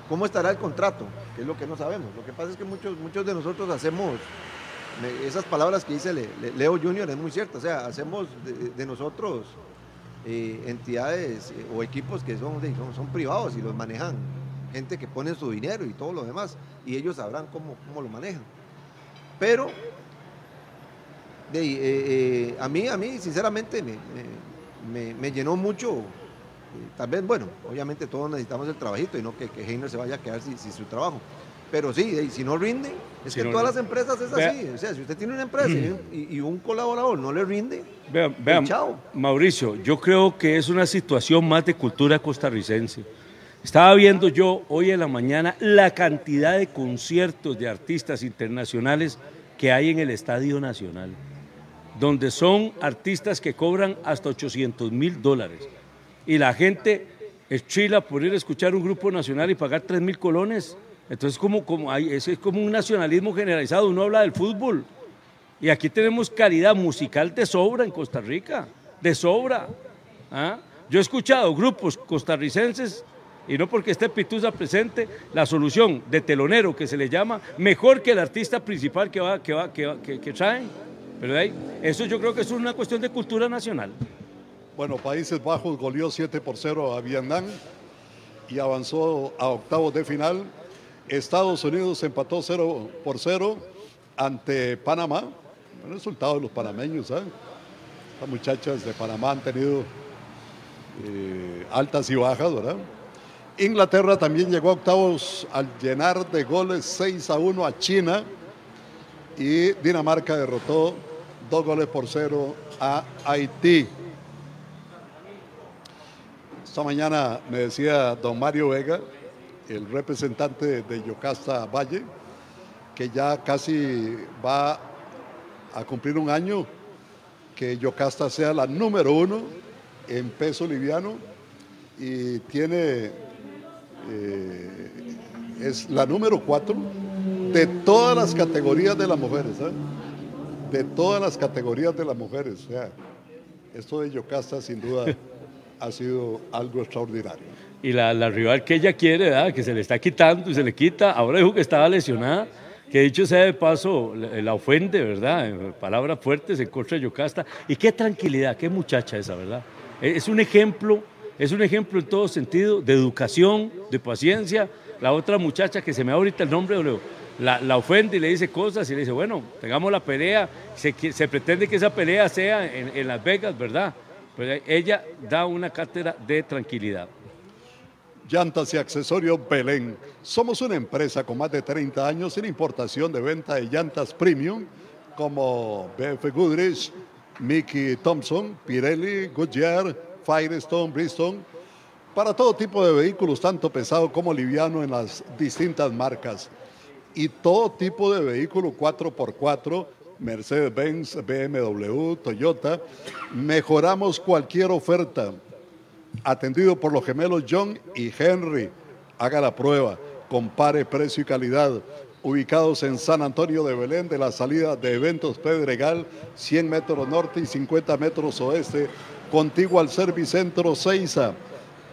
¿Cómo estará el contrato? Que es lo que no sabemos. Lo que pasa es que muchos, muchos de nosotros hacemos, esas palabras que dice Leo Junior es muy cierto, o sea, hacemos de nosotros eh, entidades eh, o equipos que son, son, privados y los manejan gente que pone su dinero y todo lo demás, y ellos sabrán cómo, cómo lo manejan. Pero eh, a mí, a mí sinceramente, me, llenó mucho. tal vez, bueno, obviamente todos necesitamos el trabajito y no que, que Heiner se vaya a quedar sin su trabajo. Pero sí, si no rinde, es que todas las empresas es así. O sea, si usted tiene una empresa y, un colaborador no le rinde, vean, vean chao. Mauricio, yo creo que es una situación más de cultura costarricense. Estaba viendo yo hoy en la mañana la cantidad de conciertos de artistas internacionales que hay en el Estadio Nacional, donde son artistas que cobran hasta 800 mil dólares. Y la gente chila por ir a escuchar un grupo nacional y pagar 3 mil colones. Entonces, como, como hay, es, como un nacionalismo generalizado. Uno habla del fútbol. Y aquí tenemos calidad musical de sobra en Costa Rica. De sobra. ¿Ah? Yo he escuchado grupos costarricenses, y no porque esté Pituza presente, la solución de telonero que se le llama, mejor que el artista principal que, va, que, va, que, que, traen. Pero ahí, eso yo creo que es una cuestión de cultura nacional. Bueno, Países Bajos goleó 7 por 0 a Vietnam y avanzó a octavos de final Estados Unidos empató 0 por 0 ante Panamá. El resultado de los panameños, ¿eh? Las muchachas de Panamá han tenido eh, altas y bajas, ¿verdad? Inglaterra también llegó a octavos al llenar de goles 6 a 1 a China y Dinamarca derrotó dos goles por cero a Haití. Esta mañana me decía don Mario Vega, el representante de Yocasta Valle, que ya casi va a cumplir un año que Yocasta sea la número uno en peso liviano y tiene, eh, es la número cuatro de todas las categorías de las mujeres, ¿eh? de todas las categorías de las mujeres. O sea, esto de Yocasta sin duda ha sido algo extraordinario y la, rival que ella quiere, que se le está quitando y se le quita, ahora dijo que estaba lesionada, que dicho sea de paso, la, ofende, ¿verdad? Palabras fuertes en contra de Yocasta. Y qué tranquilidad, qué muchacha esa, ¿verdad? E, es un ejemplo, es un ejemplo en todo sentido de educación, de paciencia. La otra muchacha que se me da ahorita el nombre, la, la, ofende y le dice cosas y le dice, bueno, tengamos la pelea, se, se pretende que esa pelea sea en, en Las Vegas, ¿verdad? Pero ella da una cátedra de tranquilidad. Llantas y accesorios Belén. Somos una empresa con más de 30 años en importación de venta de llantas premium como BF Goodrich, Mickey Thompson, Pirelli, Goodyear, Firestone, Bristol, para todo tipo de vehículos, tanto pesado como liviano en las distintas marcas. Y todo tipo de vehículo 4x4, Mercedes-Benz, BMW, Toyota. Mejoramos cualquier oferta. Atendido por los gemelos John y Henry. Haga la prueba, compare precio y calidad ubicados en San Antonio de Belén, de la salida de Eventos Pedregal, 100 metros norte y 50 metros oeste, contiguo al Servicentro Ceiza.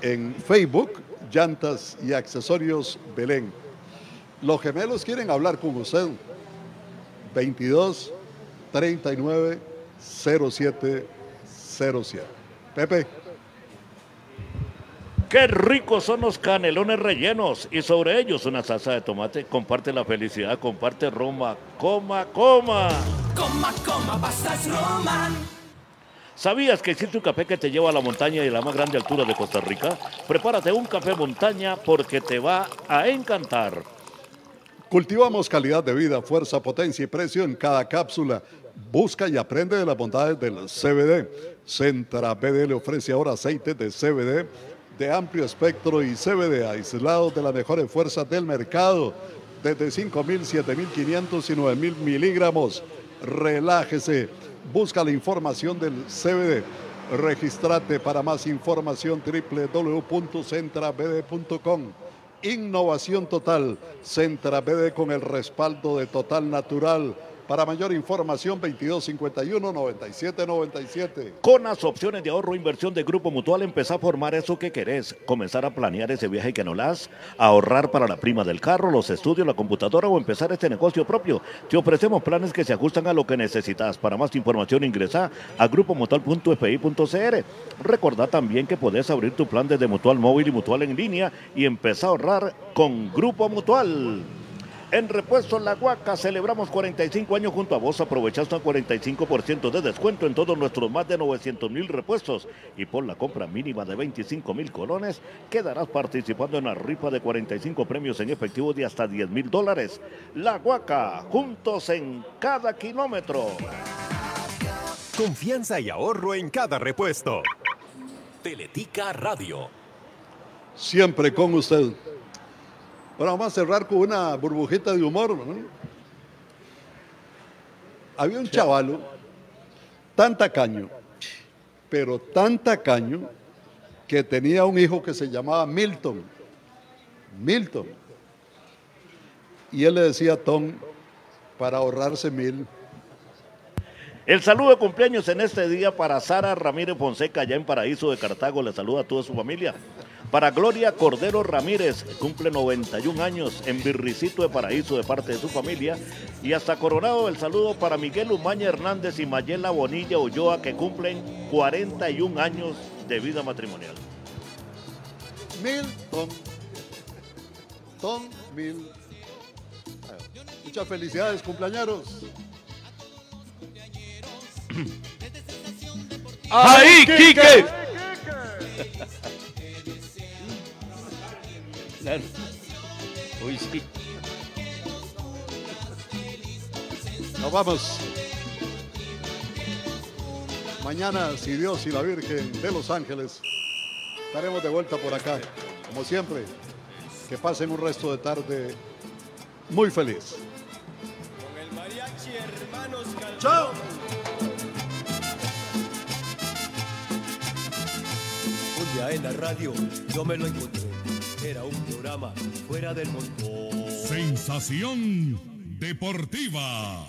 En Facebook, Llantas y Accesorios Belén. Los gemelos quieren hablar con usted. 22 39 07 07. Pepe. Qué ricos son los canelones rellenos y sobre ellos una salsa de tomate. Comparte la felicidad, comparte Roma. Coma, coma. Coma, coma, pastas Roma. ¿Sabías que existe un café que te lleva a la montaña y a la más grande altura de Costa Rica? Prepárate un café montaña porque te va a encantar. Cultivamos calidad de vida, fuerza, potencia y precio en cada cápsula. Busca y aprende de las bondades del CBD. Centra BD le ofrece ahora aceite de CBD de amplio espectro y CBD aislados de las mejores fuerzas del mercado, desde 5.000, 7.500 y 9.000 miligramos. Relájese, busca la información del CBD. Registrate para más información www.centrabd.com. Innovación total, Centrabd con el respaldo de Total Natural para mayor información, 2251-9797. Con las opciones de ahorro e inversión de Grupo Mutual, empezá a formar eso que querés. Comenzar a planear ese viaje que no las, ahorrar para la prima del carro, los estudios, la computadora o empezar este negocio propio. Te ofrecemos planes que se ajustan a lo que necesitas. Para más información, ingresa a grupomutual.fi.cr. Recordá también que podés abrir tu plan desde Mutual Móvil y Mutual en línea y empezar a ahorrar con Grupo Mutual. En Repuesto La Huaca celebramos 45 años junto a vos. Aprovechaste un 45% de descuento en todos nuestros más de 900 mil repuestos. Y por la compra mínima de 25 mil colones, quedarás participando en la rifa de 45 premios en efectivo de hasta 10 mil dólares. La Huaca, juntos en cada kilómetro. Confianza y ahorro en cada repuesto. Teletica Radio. Siempre con usted. Bueno, vamos a cerrar con una burbujita de humor. ¿no? Había un chavalo tan tacaño, pero tan tacaño, que tenía un hijo que se llamaba Milton. Milton. Y él le decía a Tom, para ahorrarse mil, El saludo de cumpleaños en este día para Sara Ramírez Fonseca, allá en Paraíso de Cartago. Le saluda a toda su familia. Para Gloria Cordero Ramírez, cumple 91 años en Birricito de Paraíso de parte de su familia. Y hasta Coronado, el saludo para Miguel Umaña Hernández y Mayela Bonilla Ulloa, que cumplen 41 años de vida matrimonial. Milton. Tom Mil. Muchas felicidades, cumpleaños. ¡Ahí, Quique! Claro. Uy, sí. Nos vamos. Mañana, si Dios y la Virgen de los Ángeles, estaremos de vuelta por acá. Como siempre, que pasen un resto de tarde muy feliz. ¡Chao! Un día en la radio yo me lo encontré. Era un programa fuera del montón. Sensación deportiva.